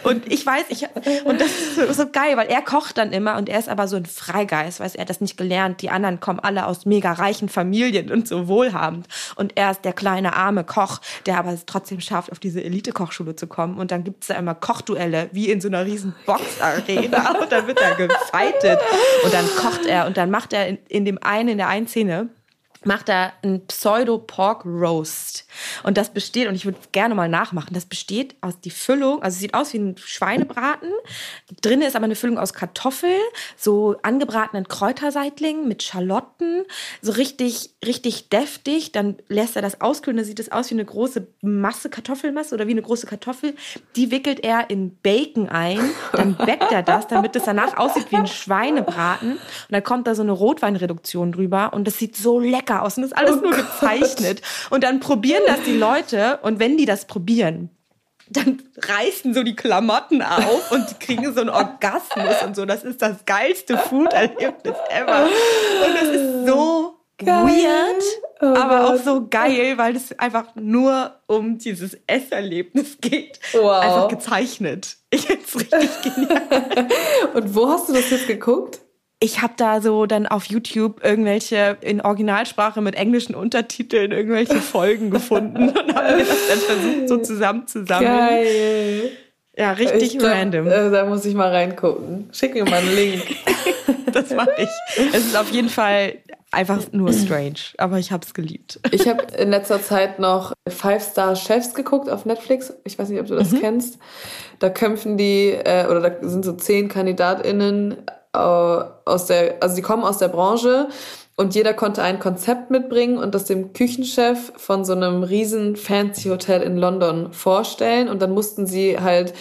Und ich weiß, ich, und das ist so, so geil, weil er kocht dann immer und er ist aber so ein Freigeist, weiß er hat das nicht gelernt. Die anderen kommen alle aus mega reichen Familien und so wohlhabend. Und er ist der kleine arme Koch, der aber es trotzdem schafft, auf diese Elite-Kochschule zu kommen. Und dann gibt es da immer Kochduelle, wie in so einer riesen Boxarena. und dann wird er gefightet. Und dann kocht er und dann macht er in, in dem einen, in der einen Szene, macht er ein Pseudo-Pork-Roast. Und das besteht, und ich würde gerne mal nachmachen, das besteht aus die Füllung, also es sieht aus wie ein Schweinebraten. Drin ist aber eine Füllung aus Kartoffeln, so angebratenen Kräuterseitlingen mit Schalotten, so richtig, richtig deftig. Dann lässt er das auskühlen, dann sieht es aus wie eine große Masse, Kartoffelmasse oder wie eine große Kartoffel. Die wickelt er in Bacon ein, dann backt er das, damit es danach aussieht wie ein Schweinebraten. Und dann kommt da so eine Rotweinreduktion drüber und das sieht so lecker aus und das ist alles Oh nur Gott. gezeichnet. Und dann probieren das die Leute und wenn die das probieren, dann reißen so die Klamotten auf und kriegen so einen Orgasmus und so. Das ist das geilste Food-Erlebnis ever. Und das ist so Geil. weird, Oh aber auch Gott. so geil, weil es einfach nur um dieses Esserlebnis geht. Wow. Einfach gezeichnet. Ich find's richtig genial. Und wo hast du das jetzt geguckt? Ich habe da so dann auf YouTube irgendwelche in Originalsprache mit englischen Untertiteln irgendwelche Folgen gefunden und habe mir das dann versucht so zusammenzusammeln. Geil. Ja, richtig Ich random. Äh, da muss ich mal reingucken. Schick mir mal einen Link. Das mache ich. Es ist auf jeden Fall einfach nur strange, aber ich habe es geliebt. Ich habe in letzter Zeit noch Five Star Chefs geguckt auf Netflix. Ich weiß nicht, ob du das kennst. Da kämpfen die, äh, oder da sind so zehn KandidatInnen äh, aus der, also die kommen aus der Branche und jeder konnte ein Konzept mitbringen und das dem Küchenchef von so einem riesen fancy Hotel in London vorstellen. Und dann mussten sie halt,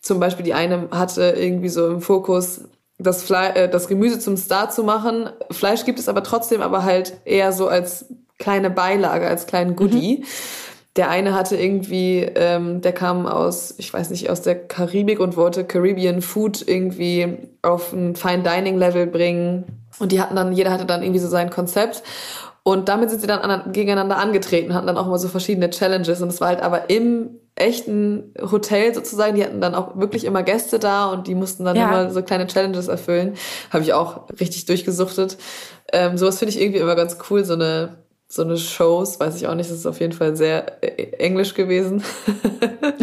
zum Beispiel die eine hatte irgendwie so im Fokus, das, Fle äh, das Gemüse zum Star zu machen. Fleisch gibt es aber trotzdem, aber halt eher so als kleine Beilage, als kleinen Goodie. Der eine hatte irgendwie, ähm, der kam aus, ich weiß nicht, aus der Karibik und wollte Caribbean Food irgendwie auf ein Fine Dining Level bringen. Und die hatten dann, jeder hatte dann irgendwie so sein Konzept. Und damit sind sie dann an, gegeneinander angetreten, hatten dann auch mal so verschiedene Challenges. Und es war halt aber im echten Hotel sozusagen. Die hatten dann auch wirklich immer Gäste da und die mussten dann Ja. immer so kleine Challenges erfüllen. Habe ich auch richtig durchgesuchtet. Ähm, sowas finde ich irgendwie immer ganz cool, so eine so eine Shows, weiß ich auch nicht, das ist auf jeden Fall sehr äh, englisch gewesen.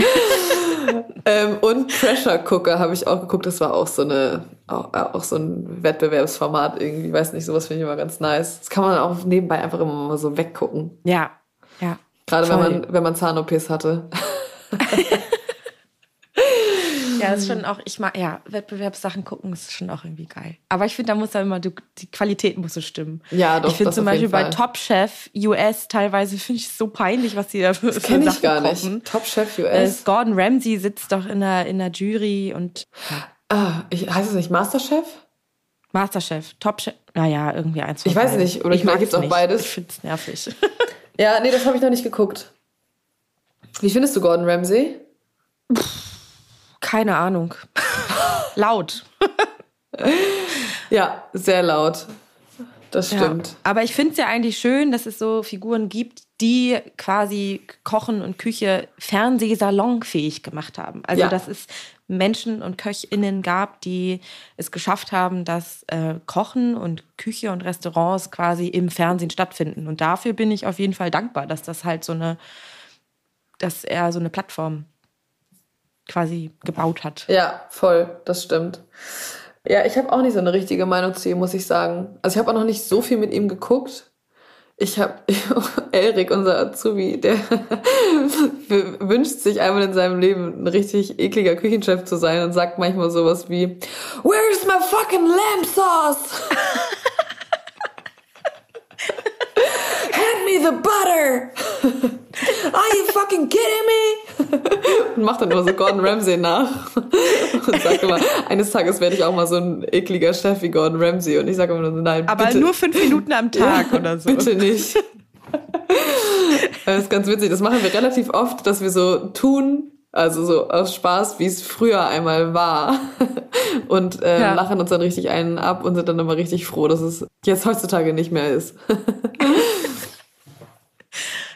ähm, und Pressure Cooker habe ich auch geguckt, das war auch so eine auch, auch so ein Wettbewerbsformat irgendwie, weiß nicht, sowas finde ich immer ganz nice. Das kann man auch nebenbei einfach immer mal so weggucken. Ja, ja. Gerade wenn man wenn man Zahn-OPs hatte. Ja, das ist schon auch, ich mag, ja, Wettbewerbssachen gucken ist schon auch irgendwie geil. Aber ich finde, da muss da immer, du, die Qualität muss so stimmen. Ja, doch, Ich finde das zum Beispiel bei. Top Chef US teilweise finde ich es so peinlich, was die da für, für Kenn ich Sachen gar kochen. nicht. Top Chef Äh, US. Gordon Ramsay sitzt doch in der, in der Jury und Ah, ich, heißt es nicht Masterchef? Masterchef, Top Chef, naja, irgendwie eins von Ich weiß beiden. nicht, oder ich mag's gibt's auch beides. Ich finde es nervig. Ja, nee, das habe ich noch nicht geguckt. Wie findest du Gordon Ramsay? Keine Ahnung. Laut. Ja, sehr laut. Das stimmt. Ja. Aber ich finde es ja eigentlich schön, dass es so Figuren gibt, die quasi Kochen und Küche fernsehsalonfähig gemacht haben. Also Ja. dass es Menschen und KöchInnen gab, die es geschafft haben, dass äh, Kochen und Küche und Restaurants quasi im Fernsehen stattfinden. Und dafür bin ich auf jeden Fall dankbar, dass das halt so eine, dass er so eine Plattform quasi gebaut hat. Ja, voll, das stimmt. Ja, ich habe auch nicht so eine richtige Meinung zu ihm, muss ich sagen. Also ich habe auch noch nicht so viel mit ihm geguckt. Ich habe Elrik, unser Azubi, der wünscht sich einmal in seinem Leben ein richtig ekliger Küchenchef zu sein und sagt manchmal sowas wie Where's my fucking lamb sauce? the butter! Are you fucking kidding me? Und macht dann immer so Gordon Ramsay nach. Und sagt immer, eines Tages werde ich auch mal so ein ekliger Chef wie Gordon Ramsay. Und ich sage immer so, nein, Aber bitte. nur fünf Minuten am Tag Ja, oder so. Bitte nicht. Das ist ganz witzig. Das machen wir relativ oft, dass wir so tun, also so aus Spaß, wie es früher einmal war. Und äh, Ja. lachen uns dann richtig einen ab und sind dann immer richtig froh, dass es jetzt heutzutage nicht mehr ist.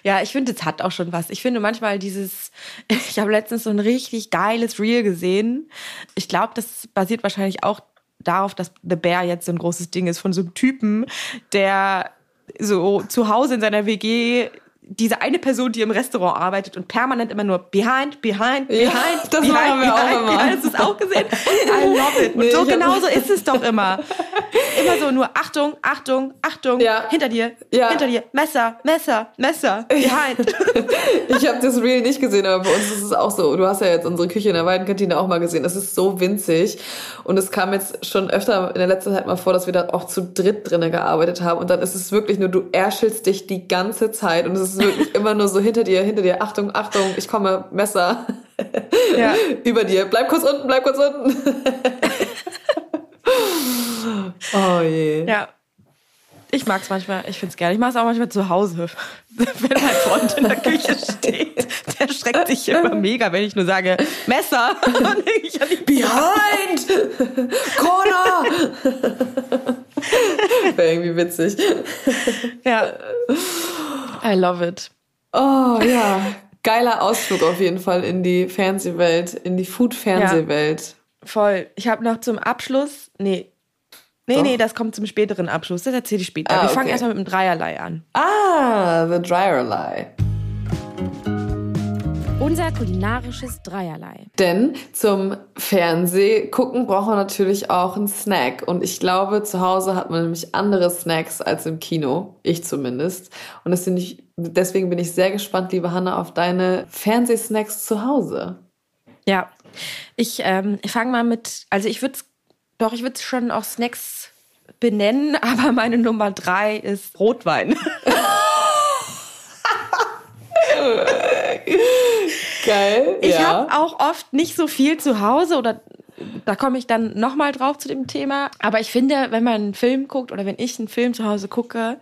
Ja, ich finde, es hat auch schon was. Ich finde manchmal dieses, ich habe letztens so ein richtig geiles Reel gesehen. Ich glaube, das basiert wahrscheinlich auch darauf, dass The Bear jetzt so ein großes Ding ist von so einem Typen, der so zu Hause in seiner WG diese eine Person, die im Restaurant arbeitet und permanent immer nur behind, behind, Ja, behind, das behind, machen wir auch behind, immer. behind. Hast du es auch gesehen? I love it. Und Nee, so genauso ist es doch immer. Immer so nur Achtung, Achtung, Achtung, Ja. hinter dir, Ja. hinter dir, Messer, Messer, Messer, behind. Ich habe das Reel nicht gesehen, aber bei uns ist es auch so. Du hast ja jetzt unsere Küche in der Weidenkantine auch mal gesehen. Es ist so winzig. Und es kam jetzt schon öfter in der letzten Zeit mal vor, dass wir da auch zu dritt drinnen gearbeitet haben. Und dann ist es wirklich nur, du erschelst dich die ganze Zeit. Und es ist wirklich immer nur so hinter dir, hinter dir. Achtung, Achtung, ich komme, Messer. Ja. Über dir. Bleib kurz unten, bleib kurz unten. oh je. Ja. Ich mag's manchmal, ich find's gerne. Ich mag's auch manchmal zu Hause. Wenn mein Freund in der Küche steht, der schreckt sich immer mega, wenn ich nur sage, Messer. Und ich an die Behind! Corner! Wäre irgendwie witzig. Ja. I love it. Oh ja, geiler Ausflug auf jeden Fall in die Fernsehwelt, in die Food-Fernsehwelt. Voll. Ich habe noch zum Abschluss, nee. Nee, Doch. nee, das kommt zum späteren Abschluss. Das erzähle ich später. Ah, Wir fangen okay. erstmal mit dem Dreierlei an. Ah, The Dryer Lie. Unser kulinarisches Dreierlei. Denn zum Fernseh gucken braucht man natürlich auch einen Snack. Und ich glaube, zu Hause hat man nämlich andere Snacks als im Kino. Ich zumindest. Und ich, deswegen bin ich sehr gespannt, liebe Hanna, auf deine Fernsehsnacks zu Hause. Ja. Ich, ähm, fange mal mit, also ich würde doch, ich würde schon auch Snacks benennen, aber meine Nummer drei ist Rotwein. Geil. Ich ja. habe auch oft nicht so viel zu Hause oder da komme ich dann nochmal drauf zu dem Thema. Aber ich finde, wenn man einen Film guckt oder wenn ich einen Film zu Hause gucke,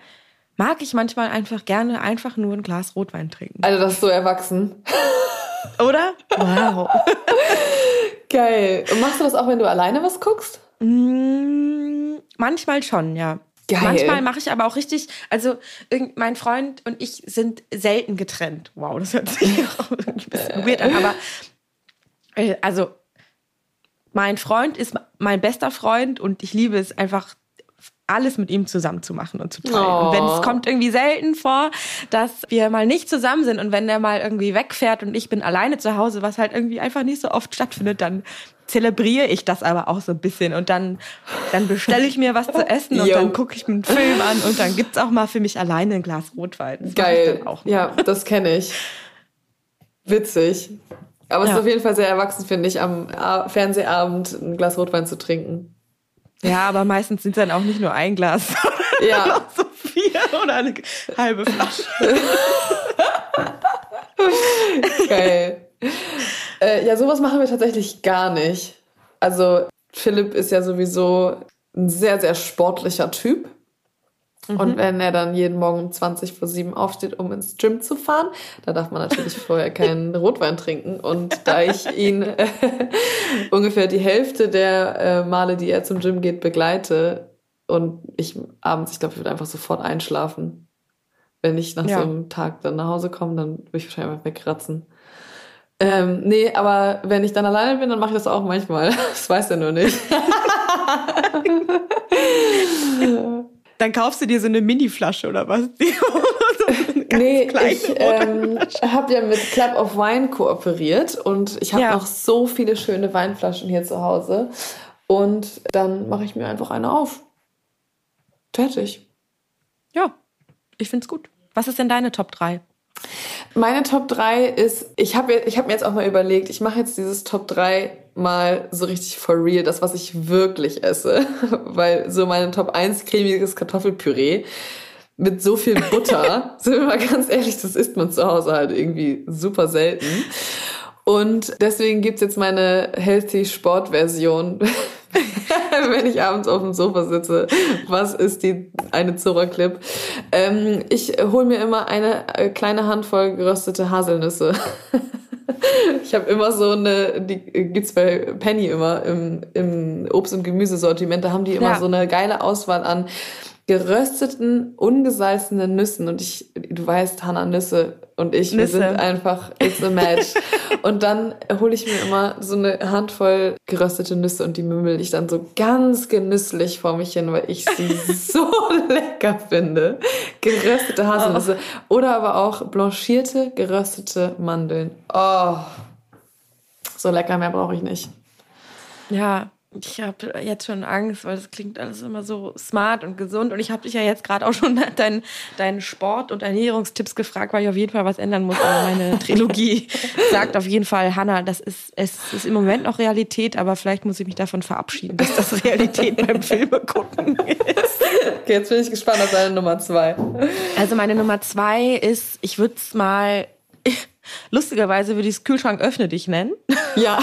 mag ich manchmal einfach gerne einfach nur ein Glas Rotwein trinken. Also das ist so erwachsen. Oder? Wow. Geil. Und machst du das auch, wenn du alleine was guckst? Mm, manchmal schon, ja. Geil. Manchmal mache ich aber auch richtig, also mein Freund und ich sind selten getrennt. Wow, das hört sich auch ein bisschen weird an, aber äh, also mein Freund ist mein bester Freund und ich liebe es einfach alles mit ihm zusammen zu machen und zu teilen. Oh. Und wenn es kommt irgendwie selten vor, dass wir mal nicht zusammen sind und wenn der mal irgendwie wegfährt und ich bin alleine zu Hause, was halt irgendwie einfach nicht so oft stattfindet, dann zelebriere ich das aber auch so ein bisschen und dann, dann bestelle ich mir was zu essen und Yo. dann gucke ich mir einen Film an und dann gibt's auch mal für mich alleine ein Glas Rotwein. Das Geil. dann auch mal. Ja, das kenne ich. Witzig. Aber es Ja. ist auf jeden Fall sehr erwachsen, finde ich, am Fernsehabend ein Glas Rotwein zu trinken. ja, aber meistens sind dann auch nicht nur ein Glas, Ja. auch so vier oder eine halbe Flasche. Geil. Äh, ja, sowas machen wir tatsächlich gar nicht. Also Philipp ist ja sowieso ein sehr, sehr sportlicher Typ. Und wenn er dann jeden Morgen um 20 vor 7 aufsteht, um ins Gym zu fahren, da darf man natürlich vorher keinen Rotwein trinken. Und da ich ihn äh, ungefähr die Hälfte der äh, Male, die er zum Gym geht, begleite und ich abends, ich glaube, ich würde einfach sofort einschlafen. Wenn ich nach Ja. so einem Tag dann nach Hause komme, dann würde ich wahrscheinlich einfach wegratzen. Ähm, nee, aber wenn ich dann alleine bin, dann mache ich das auch manchmal. Das weiß er nur nicht. Dann kaufst du dir so eine Mini-Flasche oder was? Nee, ich ähm, habe ja mit Club of Wine kooperiert und ich habe Ja. noch so viele schöne Weinflaschen hier zu Hause. Und dann mache ich mir einfach eine auf. Fertig. Ja, ich find's gut. Was ist denn deine Top 3? Meine Top 3 ist, ich habe ich hab mir jetzt auch mal überlegt, ich mache jetzt dieses Top 3 mal so richtig for real, das, was ich wirklich esse. Weil so meine Top 1 cremiges Kartoffelpüree, mit so viel Butter. Sind wir mal ganz ehrlich, das isst man zu Hause halt irgendwie super selten. Und deswegen gibt's jetzt meine Healthy Sport Version. Wenn ich abends auf dem Sofa sitze, was ist die eine Zora Clip? Ähm, ich hole mir immer eine äh, kleine Handvoll geröstete Haselnüsse. ich habe immer so eine, die gibt's bei Penny immer im, im Obst- und Gemüsesortiment, da haben die immer Ja. so eine geile Auswahl an gerösteten, ungesalzenen Nüssen. Und ich, du weißt, Hannah Nüsse und ich, Nüsse. wir sind einfach, it's a match. und dann hole ich mir immer so eine Handvoll geröstete Nüsse und die mümmel ich dann so ganz genüsslich vor mich hin, weil ich sie so lecker finde. Geröstete Haselnüsse. Oder aber auch blanchierte, geröstete Mandeln. Oh, so lecker, mehr brauche ich nicht. Ja, ich habe jetzt schon Angst, weil es klingt alles immer so smart und gesund. Und ich habe dich ja jetzt gerade auch schon nach deinen, deinen Sport- und Ernährungstipps gefragt, weil ich auf jeden Fall was ändern muss. Aber meine Trilogie sagt auf jeden Fall, Hanna, das ist, es ist im Moment noch Realität, aber vielleicht muss ich mich davon verabschieden, dass das Realität beim Filme gucken ist. Okay, jetzt bin ich gespannt auf deine Nummer zwei. Also meine Nummer zwei ist, ich würde es mal, lustigerweise würde ich es Kühlschrank öffne dich nennen. Ja.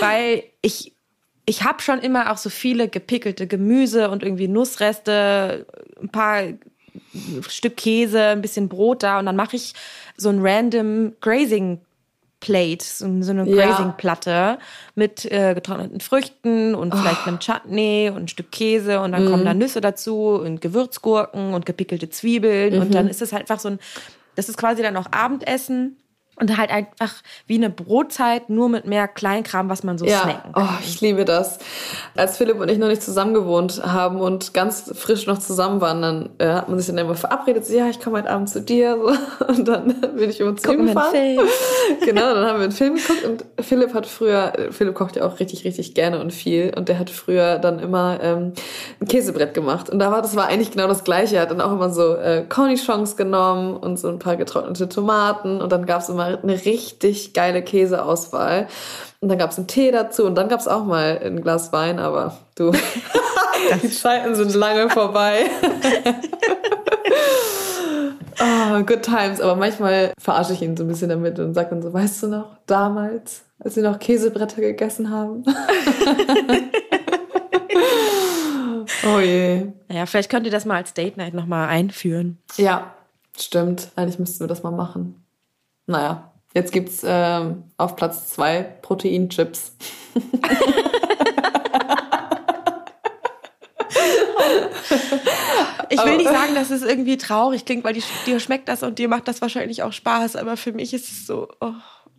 weil ich ich habe schon immer auch so viele gepickelte Gemüse und irgendwie Nussreste, ein paar Stück Käse, ein bisschen Brot da und dann mache ich so ein random Grazing Plate, so, eine Ja. Grazing Platte mit äh, getrockneten Früchten und vielleicht einem Chutney und ein Stück Käse und dann kommen da Nüsse dazu und Gewürzgurken und gepickelte Zwiebeln und dann ist es halt einfach so ein das ist quasi dann auch Abendessen und halt einfach wie eine Brotzeit, nur mit mehr Kleinkram, was man so Ja, snacken kann. oh, ich liebe das. Als Philipp und ich noch nicht zusammen gewohnt haben und ganz frisch noch zusammen waren, dann äh, hat man sich dann immer verabredet, so, ja, ich komme heute Abend zu dir. So. Und dann bin ich immer zu ihm gefahren. Genau, dann haben wir einen Film geguckt und Philipp hat früher, Philipp kocht ja auch richtig, richtig gerne und viel und der hat früher dann immer ähm, ein Käsebrett gemacht und da war, das war eigentlich genau das Gleiche. Er hat dann auch immer so äh, Cornichons genommen und so ein paar getrocknete Tomaten und dann gab's immer eine richtig geile Käseauswahl und dann gab's einen Tee dazu und dann gab's auch mal ein Glas Wein, aber du, die Zeiten sind lange vorbei. Oh, good times. Aber manchmal verarsche ich ihn so ein bisschen damit und sage dann so, weißt du noch, damals, als wir noch Käsebretter gegessen haben? oh je. Naja, vielleicht könnt ihr das mal als Date Night nochmal einführen. Ja, stimmt. Eigentlich müssten wir das mal machen. Naja, jetzt gibt's ähm, auf Platz zwei Proteinchips. Ich will nicht sagen, dass es irgendwie traurig klingt, weil die, dir schmeckt das und dir macht das wahrscheinlich auch Spaß, aber für mich ist es so, oh,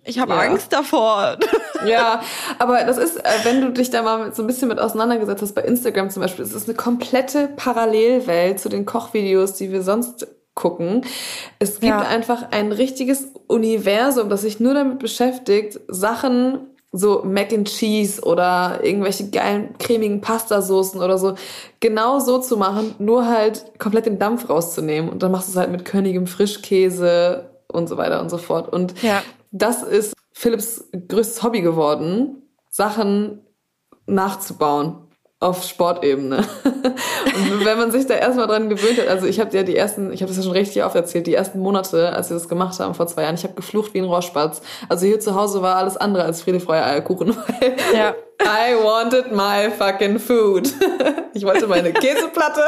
ich habe Ja. Angst davor. Ja, aber das ist, äh, wenn du dich da mal so ein bisschen mit auseinandergesetzt hast, bei Instagram zum Beispiel, es ist eine komplette Parallelwelt zu den Kochvideos, die wir sonst gucken. Es gibt Ja. einfach ein richtiges Universum, das sich nur damit beschäftigt, Sachen so Mac and Cheese oder irgendwelche geilen cremigen Pastasoßen oder so genau so zu machen, nur halt komplett den Dampf rauszunehmen und dann machst du es halt mit körnigem Frischkäse und so weiter und so fort. Und Ja. das ist Philips größtes Hobby geworden, Sachen nachzubauen auf Sportebene. Und wenn man sich da erstmal dran gewöhnt hat, also ich habe ja die ersten, ich habe das ja schon richtig oft erzählt, die ersten Monate, als wir das gemacht haben vor zwei Jahren, ich habe geflucht wie ein Rohrspatz. Also hier zu Hause war alles andere als friedefreier Eierkuchen, weil Ja. I wanted my fucking food. Ich wollte meine Käseplatte.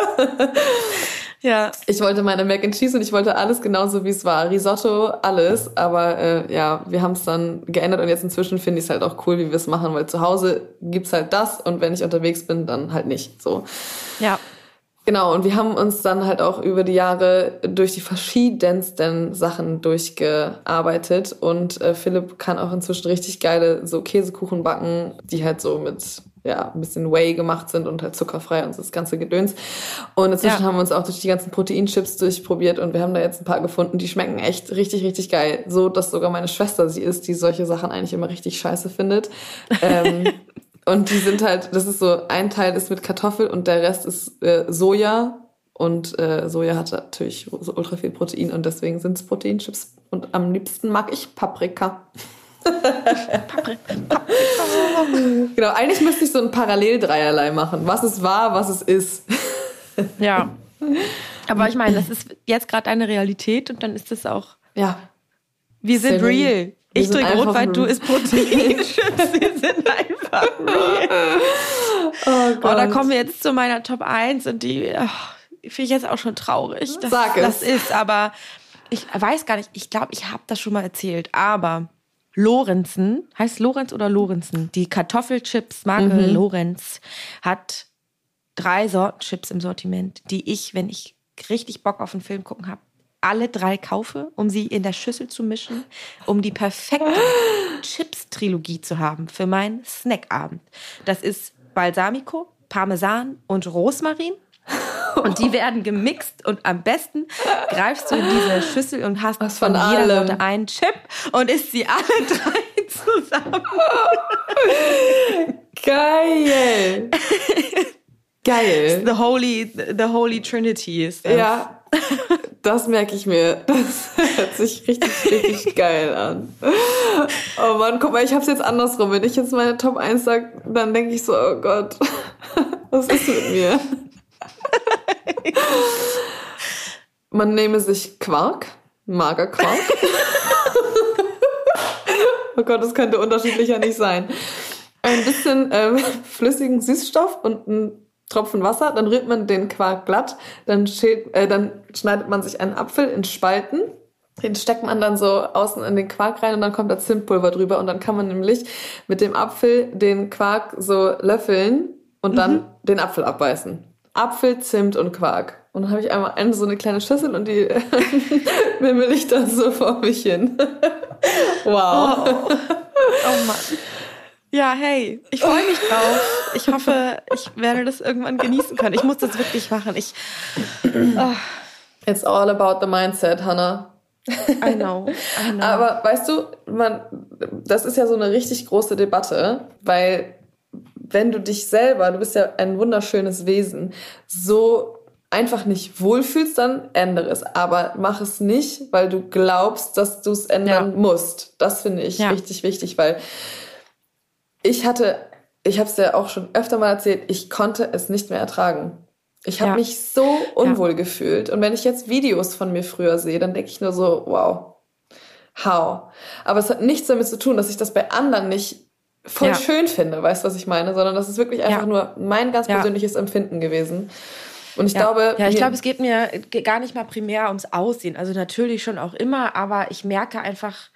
Ja. Ich wollte meine Mac and Cheese und ich wollte alles genauso wie es war. Risotto, alles. Aber äh, ja, wir haben es dann geändert und jetzt inzwischen finde ich es halt auch cool, wie wir es machen, weil zu Hause gibt's halt das und wenn ich unterwegs bin, dann halt nicht. So. Ja. Genau, und wir haben uns dann halt auch über die Jahre durch die verschiedensten Sachen durchgearbeitet und äh, Philipp kann auch inzwischen richtig geile so Käsekuchen backen, die halt so mit ja, ein bisschen Whey gemacht sind und halt zuckerfrei und so das ganze Gedöns. Und inzwischen Ja. haben wir uns auch durch die ganzen Proteinchips durchprobiert und wir haben da jetzt ein paar gefunden, die schmecken echt richtig, richtig geil. So, dass sogar meine Schwester sie ist, die solche Sachen eigentlich immer richtig scheiße findet. Ähm, und die sind halt, das ist so, ein Teil ist mit Kartoffel und der Rest ist äh, Soja. Und äh, Soja hat natürlich so ultra viel Protein und deswegen sind es Proteinchips. Und am liebsten mag ich Paprika. Genau, eigentlich müsste ich so ein Paralleldreierlei machen. Was es war, was es ist. Ja. Aber ich meine, das ist jetzt gerade eine Realität und dann ist das auch. Ja. Wir sind Celine, real. wir Ich trinke Rotwein, du real. isst Proteinchips. wir sind einfach real. Oh Oh, da kommen wir jetzt zu meiner Top 1 und die oh, finde ich jetzt auch schon traurig, dass Sag es. das ist. Aber ich weiß gar nicht, ich glaube, ich habe das schon mal erzählt, aber Lorenzen, heißt Lorenz oder Lorenzen? Die Kartoffelchips Marke Mhm. Lorenz hat drei Sorten Chips im Sortiment, die ich, wenn ich richtig Bock auf einen Film gucken habe, alle drei kaufe, um sie in der Schüssel zu mischen, um die perfekte Chips-Trilogie zu haben für meinen Snackabend. Das ist Balsamico, Parmesan und Rosmarin. Und die werden gemixt und am besten greifst du in diese Schüssel und hast Was von, von jeder allem. Sorte einen Chip und isst sie alle drei zusammen. Geil. Geil. The Holy, the Holy Trinity ist das. Ja, das merke ich mir. Das hört sich richtig, richtig geil an. Oh Mann, guck mal, ich hab's jetzt andersrum. Wenn ich jetzt meine Top 1 sag, dann denke ich so, oh Gott, was ist mit mir? Man nehme sich Quark, Magerquark. oh Gott, das könnte unterschiedlicher nicht sein. Ein bisschen ähm, flüssigen Süßstoff und ein Tropfen Wasser, dann rührt man den Quark glatt, dann, schält, äh, dann schneidet man sich einen Apfel in Spalten, den steckt man dann so außen in den Quark rein und dann kommt da Zimtpulver drüber und dann kann man nämlich mit dem Apfel den Quark so löffeln und dann den Apfel abbeißen. Apfel, Zimt und Quark. Und dann habe ich einmal eine so eine kleine Schüssel und die wimmel ich dann so vor mich hin. wow. Oh Mann. Ja, hey, ich freue mich drauf. Ich hoffe, ich werde das irgendwann genießen können. Ich muss das wirklich machen. Ich, It's all about the mindset, Hannah. I know, I know. Aber weißt du, man, das ist ja so eine richtig große Debatte, weil wenn du dich selber, du bist ja ein wunderschönes Wesen, so einfach nicht wohlfühlst, dann ändere es. Aber mach es nicht, weil du glaubst, dass du es ändern Ja. musst. Das finde ich Ja. richtig wichtig, weil ich hatte, ich habe es ja auch schon öfter mal erzählt, ich konnte es nicht mehr ertragen. Ich habe Ja. mich so unwohl gefühlt. Und wenn ich jetzt Videos von mir früher sehe, dann denke ich nur so, wow, how. Aber es hat nichts damit zu tun, dass ich das bei anderen nicht voll Ja. schön finde, weißt du, was ich meine? Sondern das ist wirklich einfach Ja. nur mein ganz persönliches Empfinden gewesen. Und ich ja. glaube, ja, ich glaube, es geht mir gar nicht mal primär ums Aussehen. Also natürlich schon auch immer, aber ich merke einfach,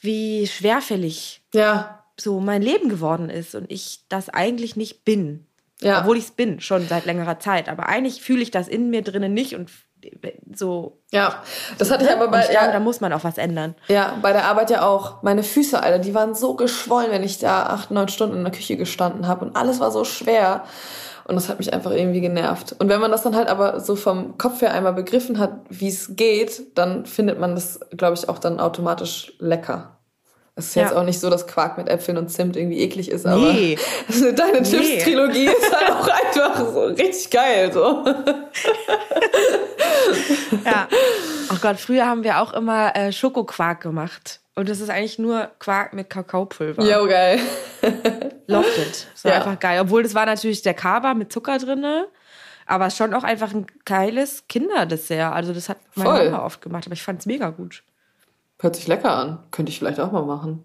wie schwerfällig ja, so mein Leben geworden ist und ich das eigentlich nicht bin. Ja. Obwohl ich es bin, schon seit längerer Zeit. Aber eigentlich fühle ich das in mir drinnen nicht und so. ja, das hatte ich aber und bei, ich glaube, ja, da muss man auch was ändern. Ja, bei der Arbeit ja auch. Meine Füße, Alter, die waren so geschwollen, wenn ich da acht, neun Stunden in der Küche gestanden habe. Und alles war so schwer. Und das hat mich einfach irgendwie genervt. Und wenn man das dann halt aber so vom Kopf her einmal begriffen hat, wie es geht, dann findet man das, glaube ich, auch dann automatisch lecker. Es ist Ja. jetzt auch nicht so, dass Quark mit Äpfeln und Zimt irgendwie eklig ist, aber Nee. deine Nee. Chips-Trilogie ist halt auch einfach so richtig geil. So. Ja. Ach Gott, früher haben wir auch immer äh, Schokoquark gemacht. Und das ist eigentlich nur Quark mit Kakaopulver. Jo, geil. Lofted. Das war Ja. einfach geil. Obwohl das war natürlich der Kaba mit Zucker drinne. Aber schon auch einfach ein geiles Kinderdessert. Also das hat meine Voll. Mama oft gemacht. Aber ich fand es mega gut. Hört sich lecker an. Könnte ich vielleicht auch mal machen.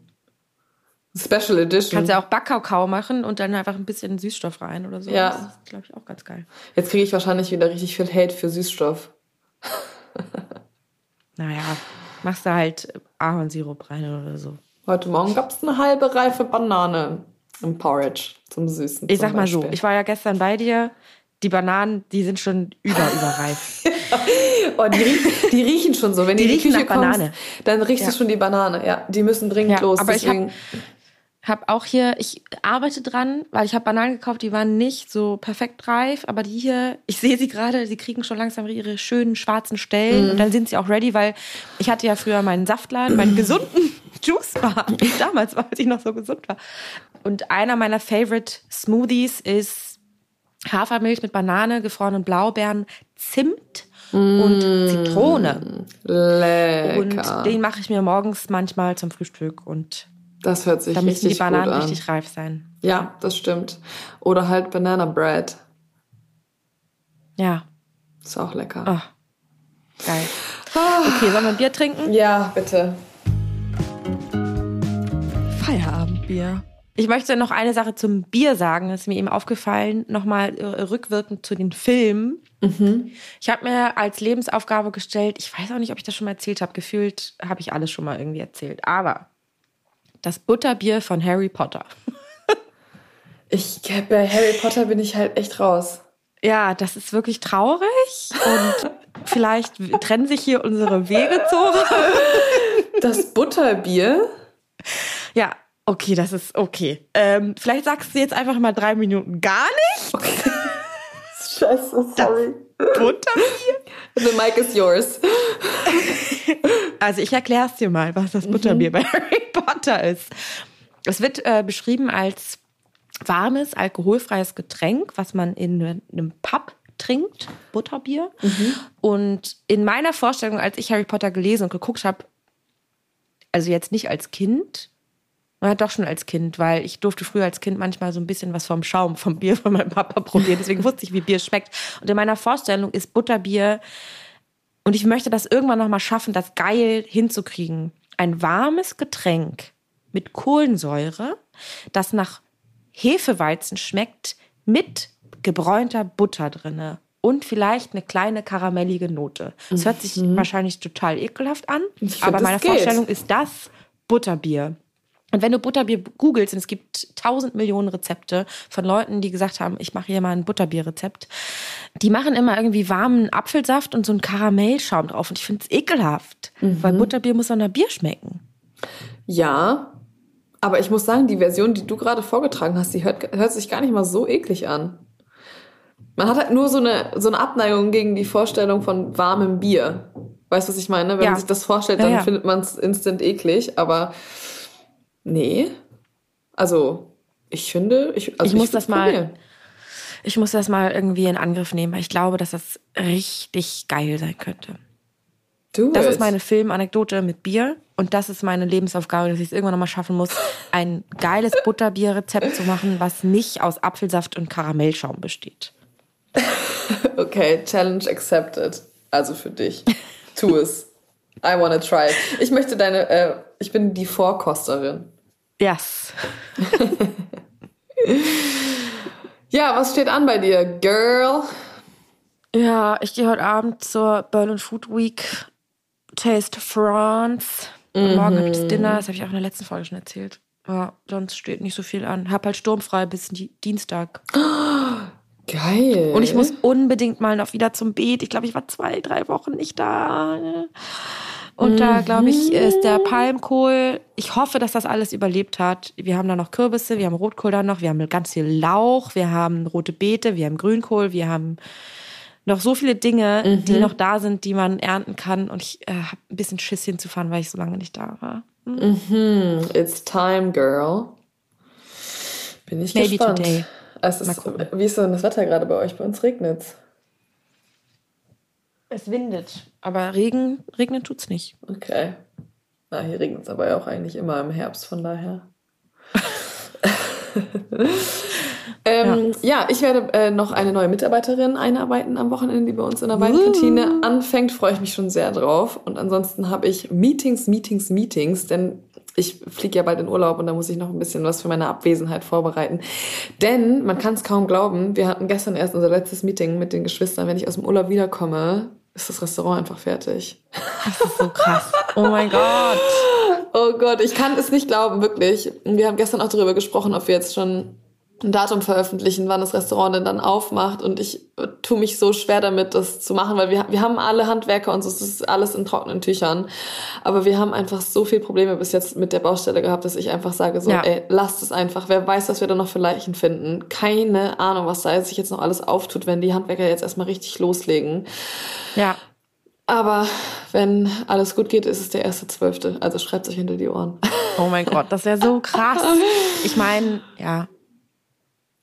Special Edition. Kannst ja auch Backkakao machen und dann einfach ein bisschen Süßstoff rein oder so. Ja. Das ist, glaube ich, auch ganz geil. Jetzt kriege ich wahrscheinlich wieder richtig viel Hate für Süßstoff. Naja, machst du halt Ahornsirup rein oder so. Heute Morgen gab es eine halbe reife Banane im Porridge zum Süßen. Ich sag mal so, Beispiel. ich war ja gestern bei dir. Die Bananen, die sind schon über, überreif. oh, die, riech, die riechen schon so. Wenn Die die, riechen Küche nach Banane. kommst, dann riechst Ja. du schon die Banane. Ja, die müssen dringend Ja, los. aber ich deswegen. Hab auch hier, ich arbeite dran, weil ich habe Bananen gekauft, die waren nicht so perfekt reif, aber die hier, ich sehe sie gerade, sie kriegen schon langsam ihre schönen schwarzen Stellen Mhm. und dann sind sie auch ready, weil ich hatte ja früher meinen Saftladen, meinen gesunden Juicebar, damals, als ich noch so gesund war. Und einer meiner Favorite Smoothies ist Hafermilch mit Banane, gefrorenen Blaubeeren, Zimt und Zitrone. Lecker. Und den mache ich mir morgens manchmal zum Frühstück und das hört sich da müssen richtig die Bananen gut an. richtig reif sein. Ja, das stimmt. Oder halt Banana Bread. Ja. Ist auch lecker. Oh, geil. Okay, sollen wir ein Bier trinken? Ja, bitte. Feierabendbier. Ich möchte noch eine Sache zum Bier sagen. Das ist mir eben aufgefallen, nochmal äh, rückwirkend zu den Filmen. Ich habe mir als Lebensaufgabe gestellt, ich weiß auch nicht, ob ich das schon mal erzählt habe, gefühlt habe ich alles schon mal irgendwie erzählt, aber das Butterbier von Harry Potter. Ich, bei Harry Potter bin ich halt echt raus. Ja, das ist wirklich traurig und vielleicht trennen sich hier unsere Wege, Zora. Das Butterbier? Ja, okay, das ist okay. Ähm, vielleicht sagst du jetzt einfach mal drei Minuten gar nicht. Scheiße, sorry. Butterbier? The mic is yours. Also ich erkläre es dir mal, was das Butterbier bei Harry Potter ist. Es wird äh, beschrieben als warmes, alkoholfreies Getränk, was man in einem Pub trinkt, Butterbier. Und in meiner Vorstellung, als ich Harry Potter gelesen und geguckt habe, also jetzt nicht als Kind, ja, doch schon als Kind, weil ich durfte früher als Kind manchmal so ein bisschen was vom Schaum, vom Bier von meinem Papa probieren. Deswegen wusste ich, wie Bier schmeckt. Und in meiner Vorstellung ist Butterbier, und ich möchte das irgendwann nochmal schaffen, das geil hinzukriegen. Ein warmes Getränk mit Kohlensäure, das nach Hefeweizen schmeckt, mit gebräunter Butter drinne. Und vielleicht eine kleine karamellige Note. Das hört sich wahrscheinlich total ekelhaft an, aber meine geht. Vorstellung ist das Butterbier. Und wenn du Butterbier googelst, und es gibt tausend Millionen Rezepte von Leuten, die gesagt haben, ich mache hier mal ein Butterbierrezept, die machen immer irgendwie warmen Apfelsaft und so einen Karamellschaum drauf. Und ich finde es ekelhaft, weil Butterbier muss auch nach Bier schmecken. Ja, aber ich muss sagen, die Version, die du gerade vorgetragen hast, die hört, hört sich gar nicht mal so eklig an. Man hat halt nur so eine, so eine Abneigung gegen die Vorstellung von warmem Bier. Weißt du, was ich meine? Wenn Ja. man sich das vorstellt, Ja, dann ja. findet man es instant eklig, aber nee. Also, ich finde, ich, also Ich muss das mal-. Ich muss das mal irgendwie in Angriff nehmen, weil ich glaube, dass das richtig geil sein könnte. Do Das it. ist meine Filmanekdote mit Bier und das ist meine Lebensaufgabe, dass ich es irgendwann nochmal schaffen muss, ein geiles Butterbierrezept zu machen, was nicht aus Apfelsaft und Karamellschaum besteht. Okay, Challenge accepted. Also für dich. Tu es. I wanna try. Ich möchte deine, äh, ich bin die Vorkosterin. Yes. Ja, was steht an bei dir, Girl? Ja, ich gehe heute Abend zur Berlin Food Week Taste France. Und Morgen gibt es Dinner, das habe ich auch in der letzten Folge schon erzählt. Ja, sonst steht nicht so viel an. Hab halt sturmfrei bis Di- Dienstag. Geil. Und ich muss unbedingt mal noch wieder zum Beet. Ich glaube, ich war zwei, drei Wochen nicht da. Und da, glaube ich, ist der Palmkohl. Ich hoffe, dass das alles überlebt hat. Wir haben da noch Kürbisse, wir haben Rotkohl da noch, wir haben ganz viel Lauch, wir haben rote Beete, wir haben Grünkohl, wir haben noch so viele Dinge, die noch da sind, die man ernten kann. Und ich äh, habe ein bisschen Schiss hinzufahren, weil ich so lange nicht da war. It's time, girl. Bin ich Maybe gespannt. today. Es ist, wie ist denn das Wetter gerade bei euch? Bei uns regnet's. Es windet. Aber Regen, regnen tut's nicht. Okay. Na, hier regnet es aber ja auch eigentlich immer im Herbst, von daher. ähm, ja. ich werde äh, noch eine neue Mitarbeiterin einarbeiten am Wochenende, die bei uns in der Weinkantine anfängt. Freue ich mich schon sehr drauf. Und ansonsten habe ich Meetings, Meetings, Meetings, denn ich fliege ja bald in Urlaub und da muss ich noch ein bisschen was für meine Abwesenheit vorbereiten. Denn, man kann es kaum glauben, wir hatten gestern erst unser letztes Meeting mit den Geschwistern. Wenn ich aus dem Urlaub wiederkomme, ist das Restaurant einfach fertig. Das ist so krass. Oh mein Gott. Oh Gott, ich kann es nicht glauben, wirklich. Wir haben gestern auch darüber gesprochen, ob wir jetzt schon ein Datum veröffentlichen, wann das Restaurant denn dann aufmacht. Und ich äh, tue mich so schwer damit, das zu machen, weil wir, wir haben alle Handwerker und so, es ist alles in trockenen Tüchern. Aber wir haben einfach so viele Probleme bis jetzt mit der Baustelle gehabt, dass ich einfach sage, so, Ja. ey, lasst es einfach. Wer weiß, was wir da noch für Leichen finden. Keine Ahnung, was da sich jetzt noch alles auftut, wenn die Handwerker jetzt erstmal richtig loslegen. Ja. Aber wenn alles gut geht, ist es der erste Zwölfte. Also schreibt euch hinter die Ohren. Oh mein Gott, das wäre so krass. Ich meine, ja.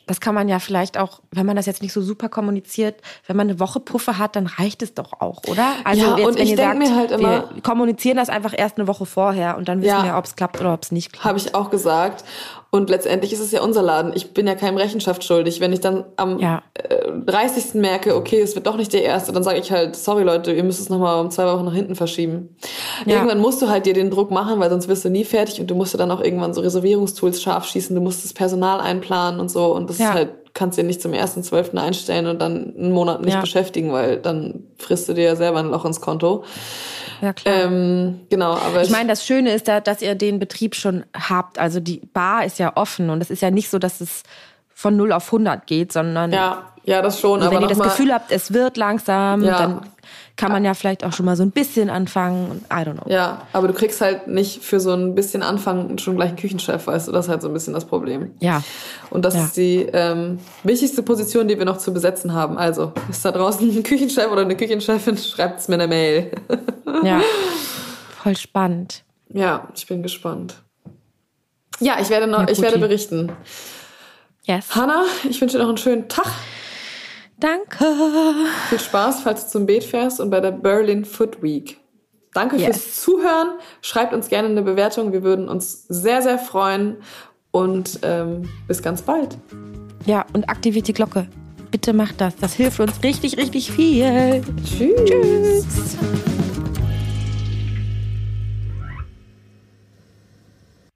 Das kann man ja vielleicht auch, wenn man das jetzt nicht so super kommuniziert, wenn man eine Woche Puffer hat, dann reicht es doch auch, oder? Also Ja, jetzt, und wenn ich ihr denk sagt, mir halt immer- wir kommunizieren das einfach erst eine Woche vorher und dann wissen Ja. wir, ob es klappt oder ob es nicht klappt. Habe ich auch gesagt. Und letztendlich ist es ja unser Laden. Ich bin ja keinem Rechenschaft schuldig. Wenn ich dann am Ja. äh, 30. merke, okay, es wird doch nicht der erste, dann sage ich halt, sorry Leute, ihr müsst es nochmal um zwei Wochen nach hinten verschieben. Ja. Irgendwann musst du halt dir den Druck machen, weil sonst wirst du nie fertig und du musst dir dann auch irgendwann so Reservierungstools scharf schießen, du musst das Personal einplanen und so und das Ja. ist halt, kannst dir nicht zum 1.12. einstellen und dann einen Monat nicht beschäftigen, weil dann frisst du dir ja selber ein Loch ins Konto. Ja, klar. Ähm, genau, aber Ich meine, das Schöne ist da, dass ihr den Betrieb schon habt. Also die Bar ist ja offen und es ist ja nicht so, dass es von 0 auf 100 geht, sondern ja, ja, das schon, also aber wenn ihr das Gefühl habt, es wird langsam, Ja. dann kann man ja vielleicht auch schon mal so ein bisschen anfangen. und I don't know. Ja, aber du kriegst halt nicht für so ein bisschen Anfang schon gleich einen Küchenchef, weißt du, das ist halt so ein bisschen das Problem. Ja. Und das Ja. ist die ähm, wichtigste Position, die wir noch zu besetzen haben. Also, ist da draußen ein Küchenchef oder eine Küchenchefin, schreibt's mir eine Mail. Ja. Voll spannend. ja, ich bin gespannt. Ja, ich werde noch, Ja, ich werde berichten. Yes. Hanna, ich wünsche dir noch einen schönen Tag. Danke. Viel Spaß, falls du zum Beet fährst und bei der Berlin Food Week. Danke Yes. fürs Zuhören. Schreibt uns gerne eine Bewertung. Wir würden uns sehr, sehr freuen. Und ähm, bis ganz bald. Ja, und aktiviert die Glocke. Bitte macht das. Das hilft uns richtig, richtig viel. Tschüss. Tschüss.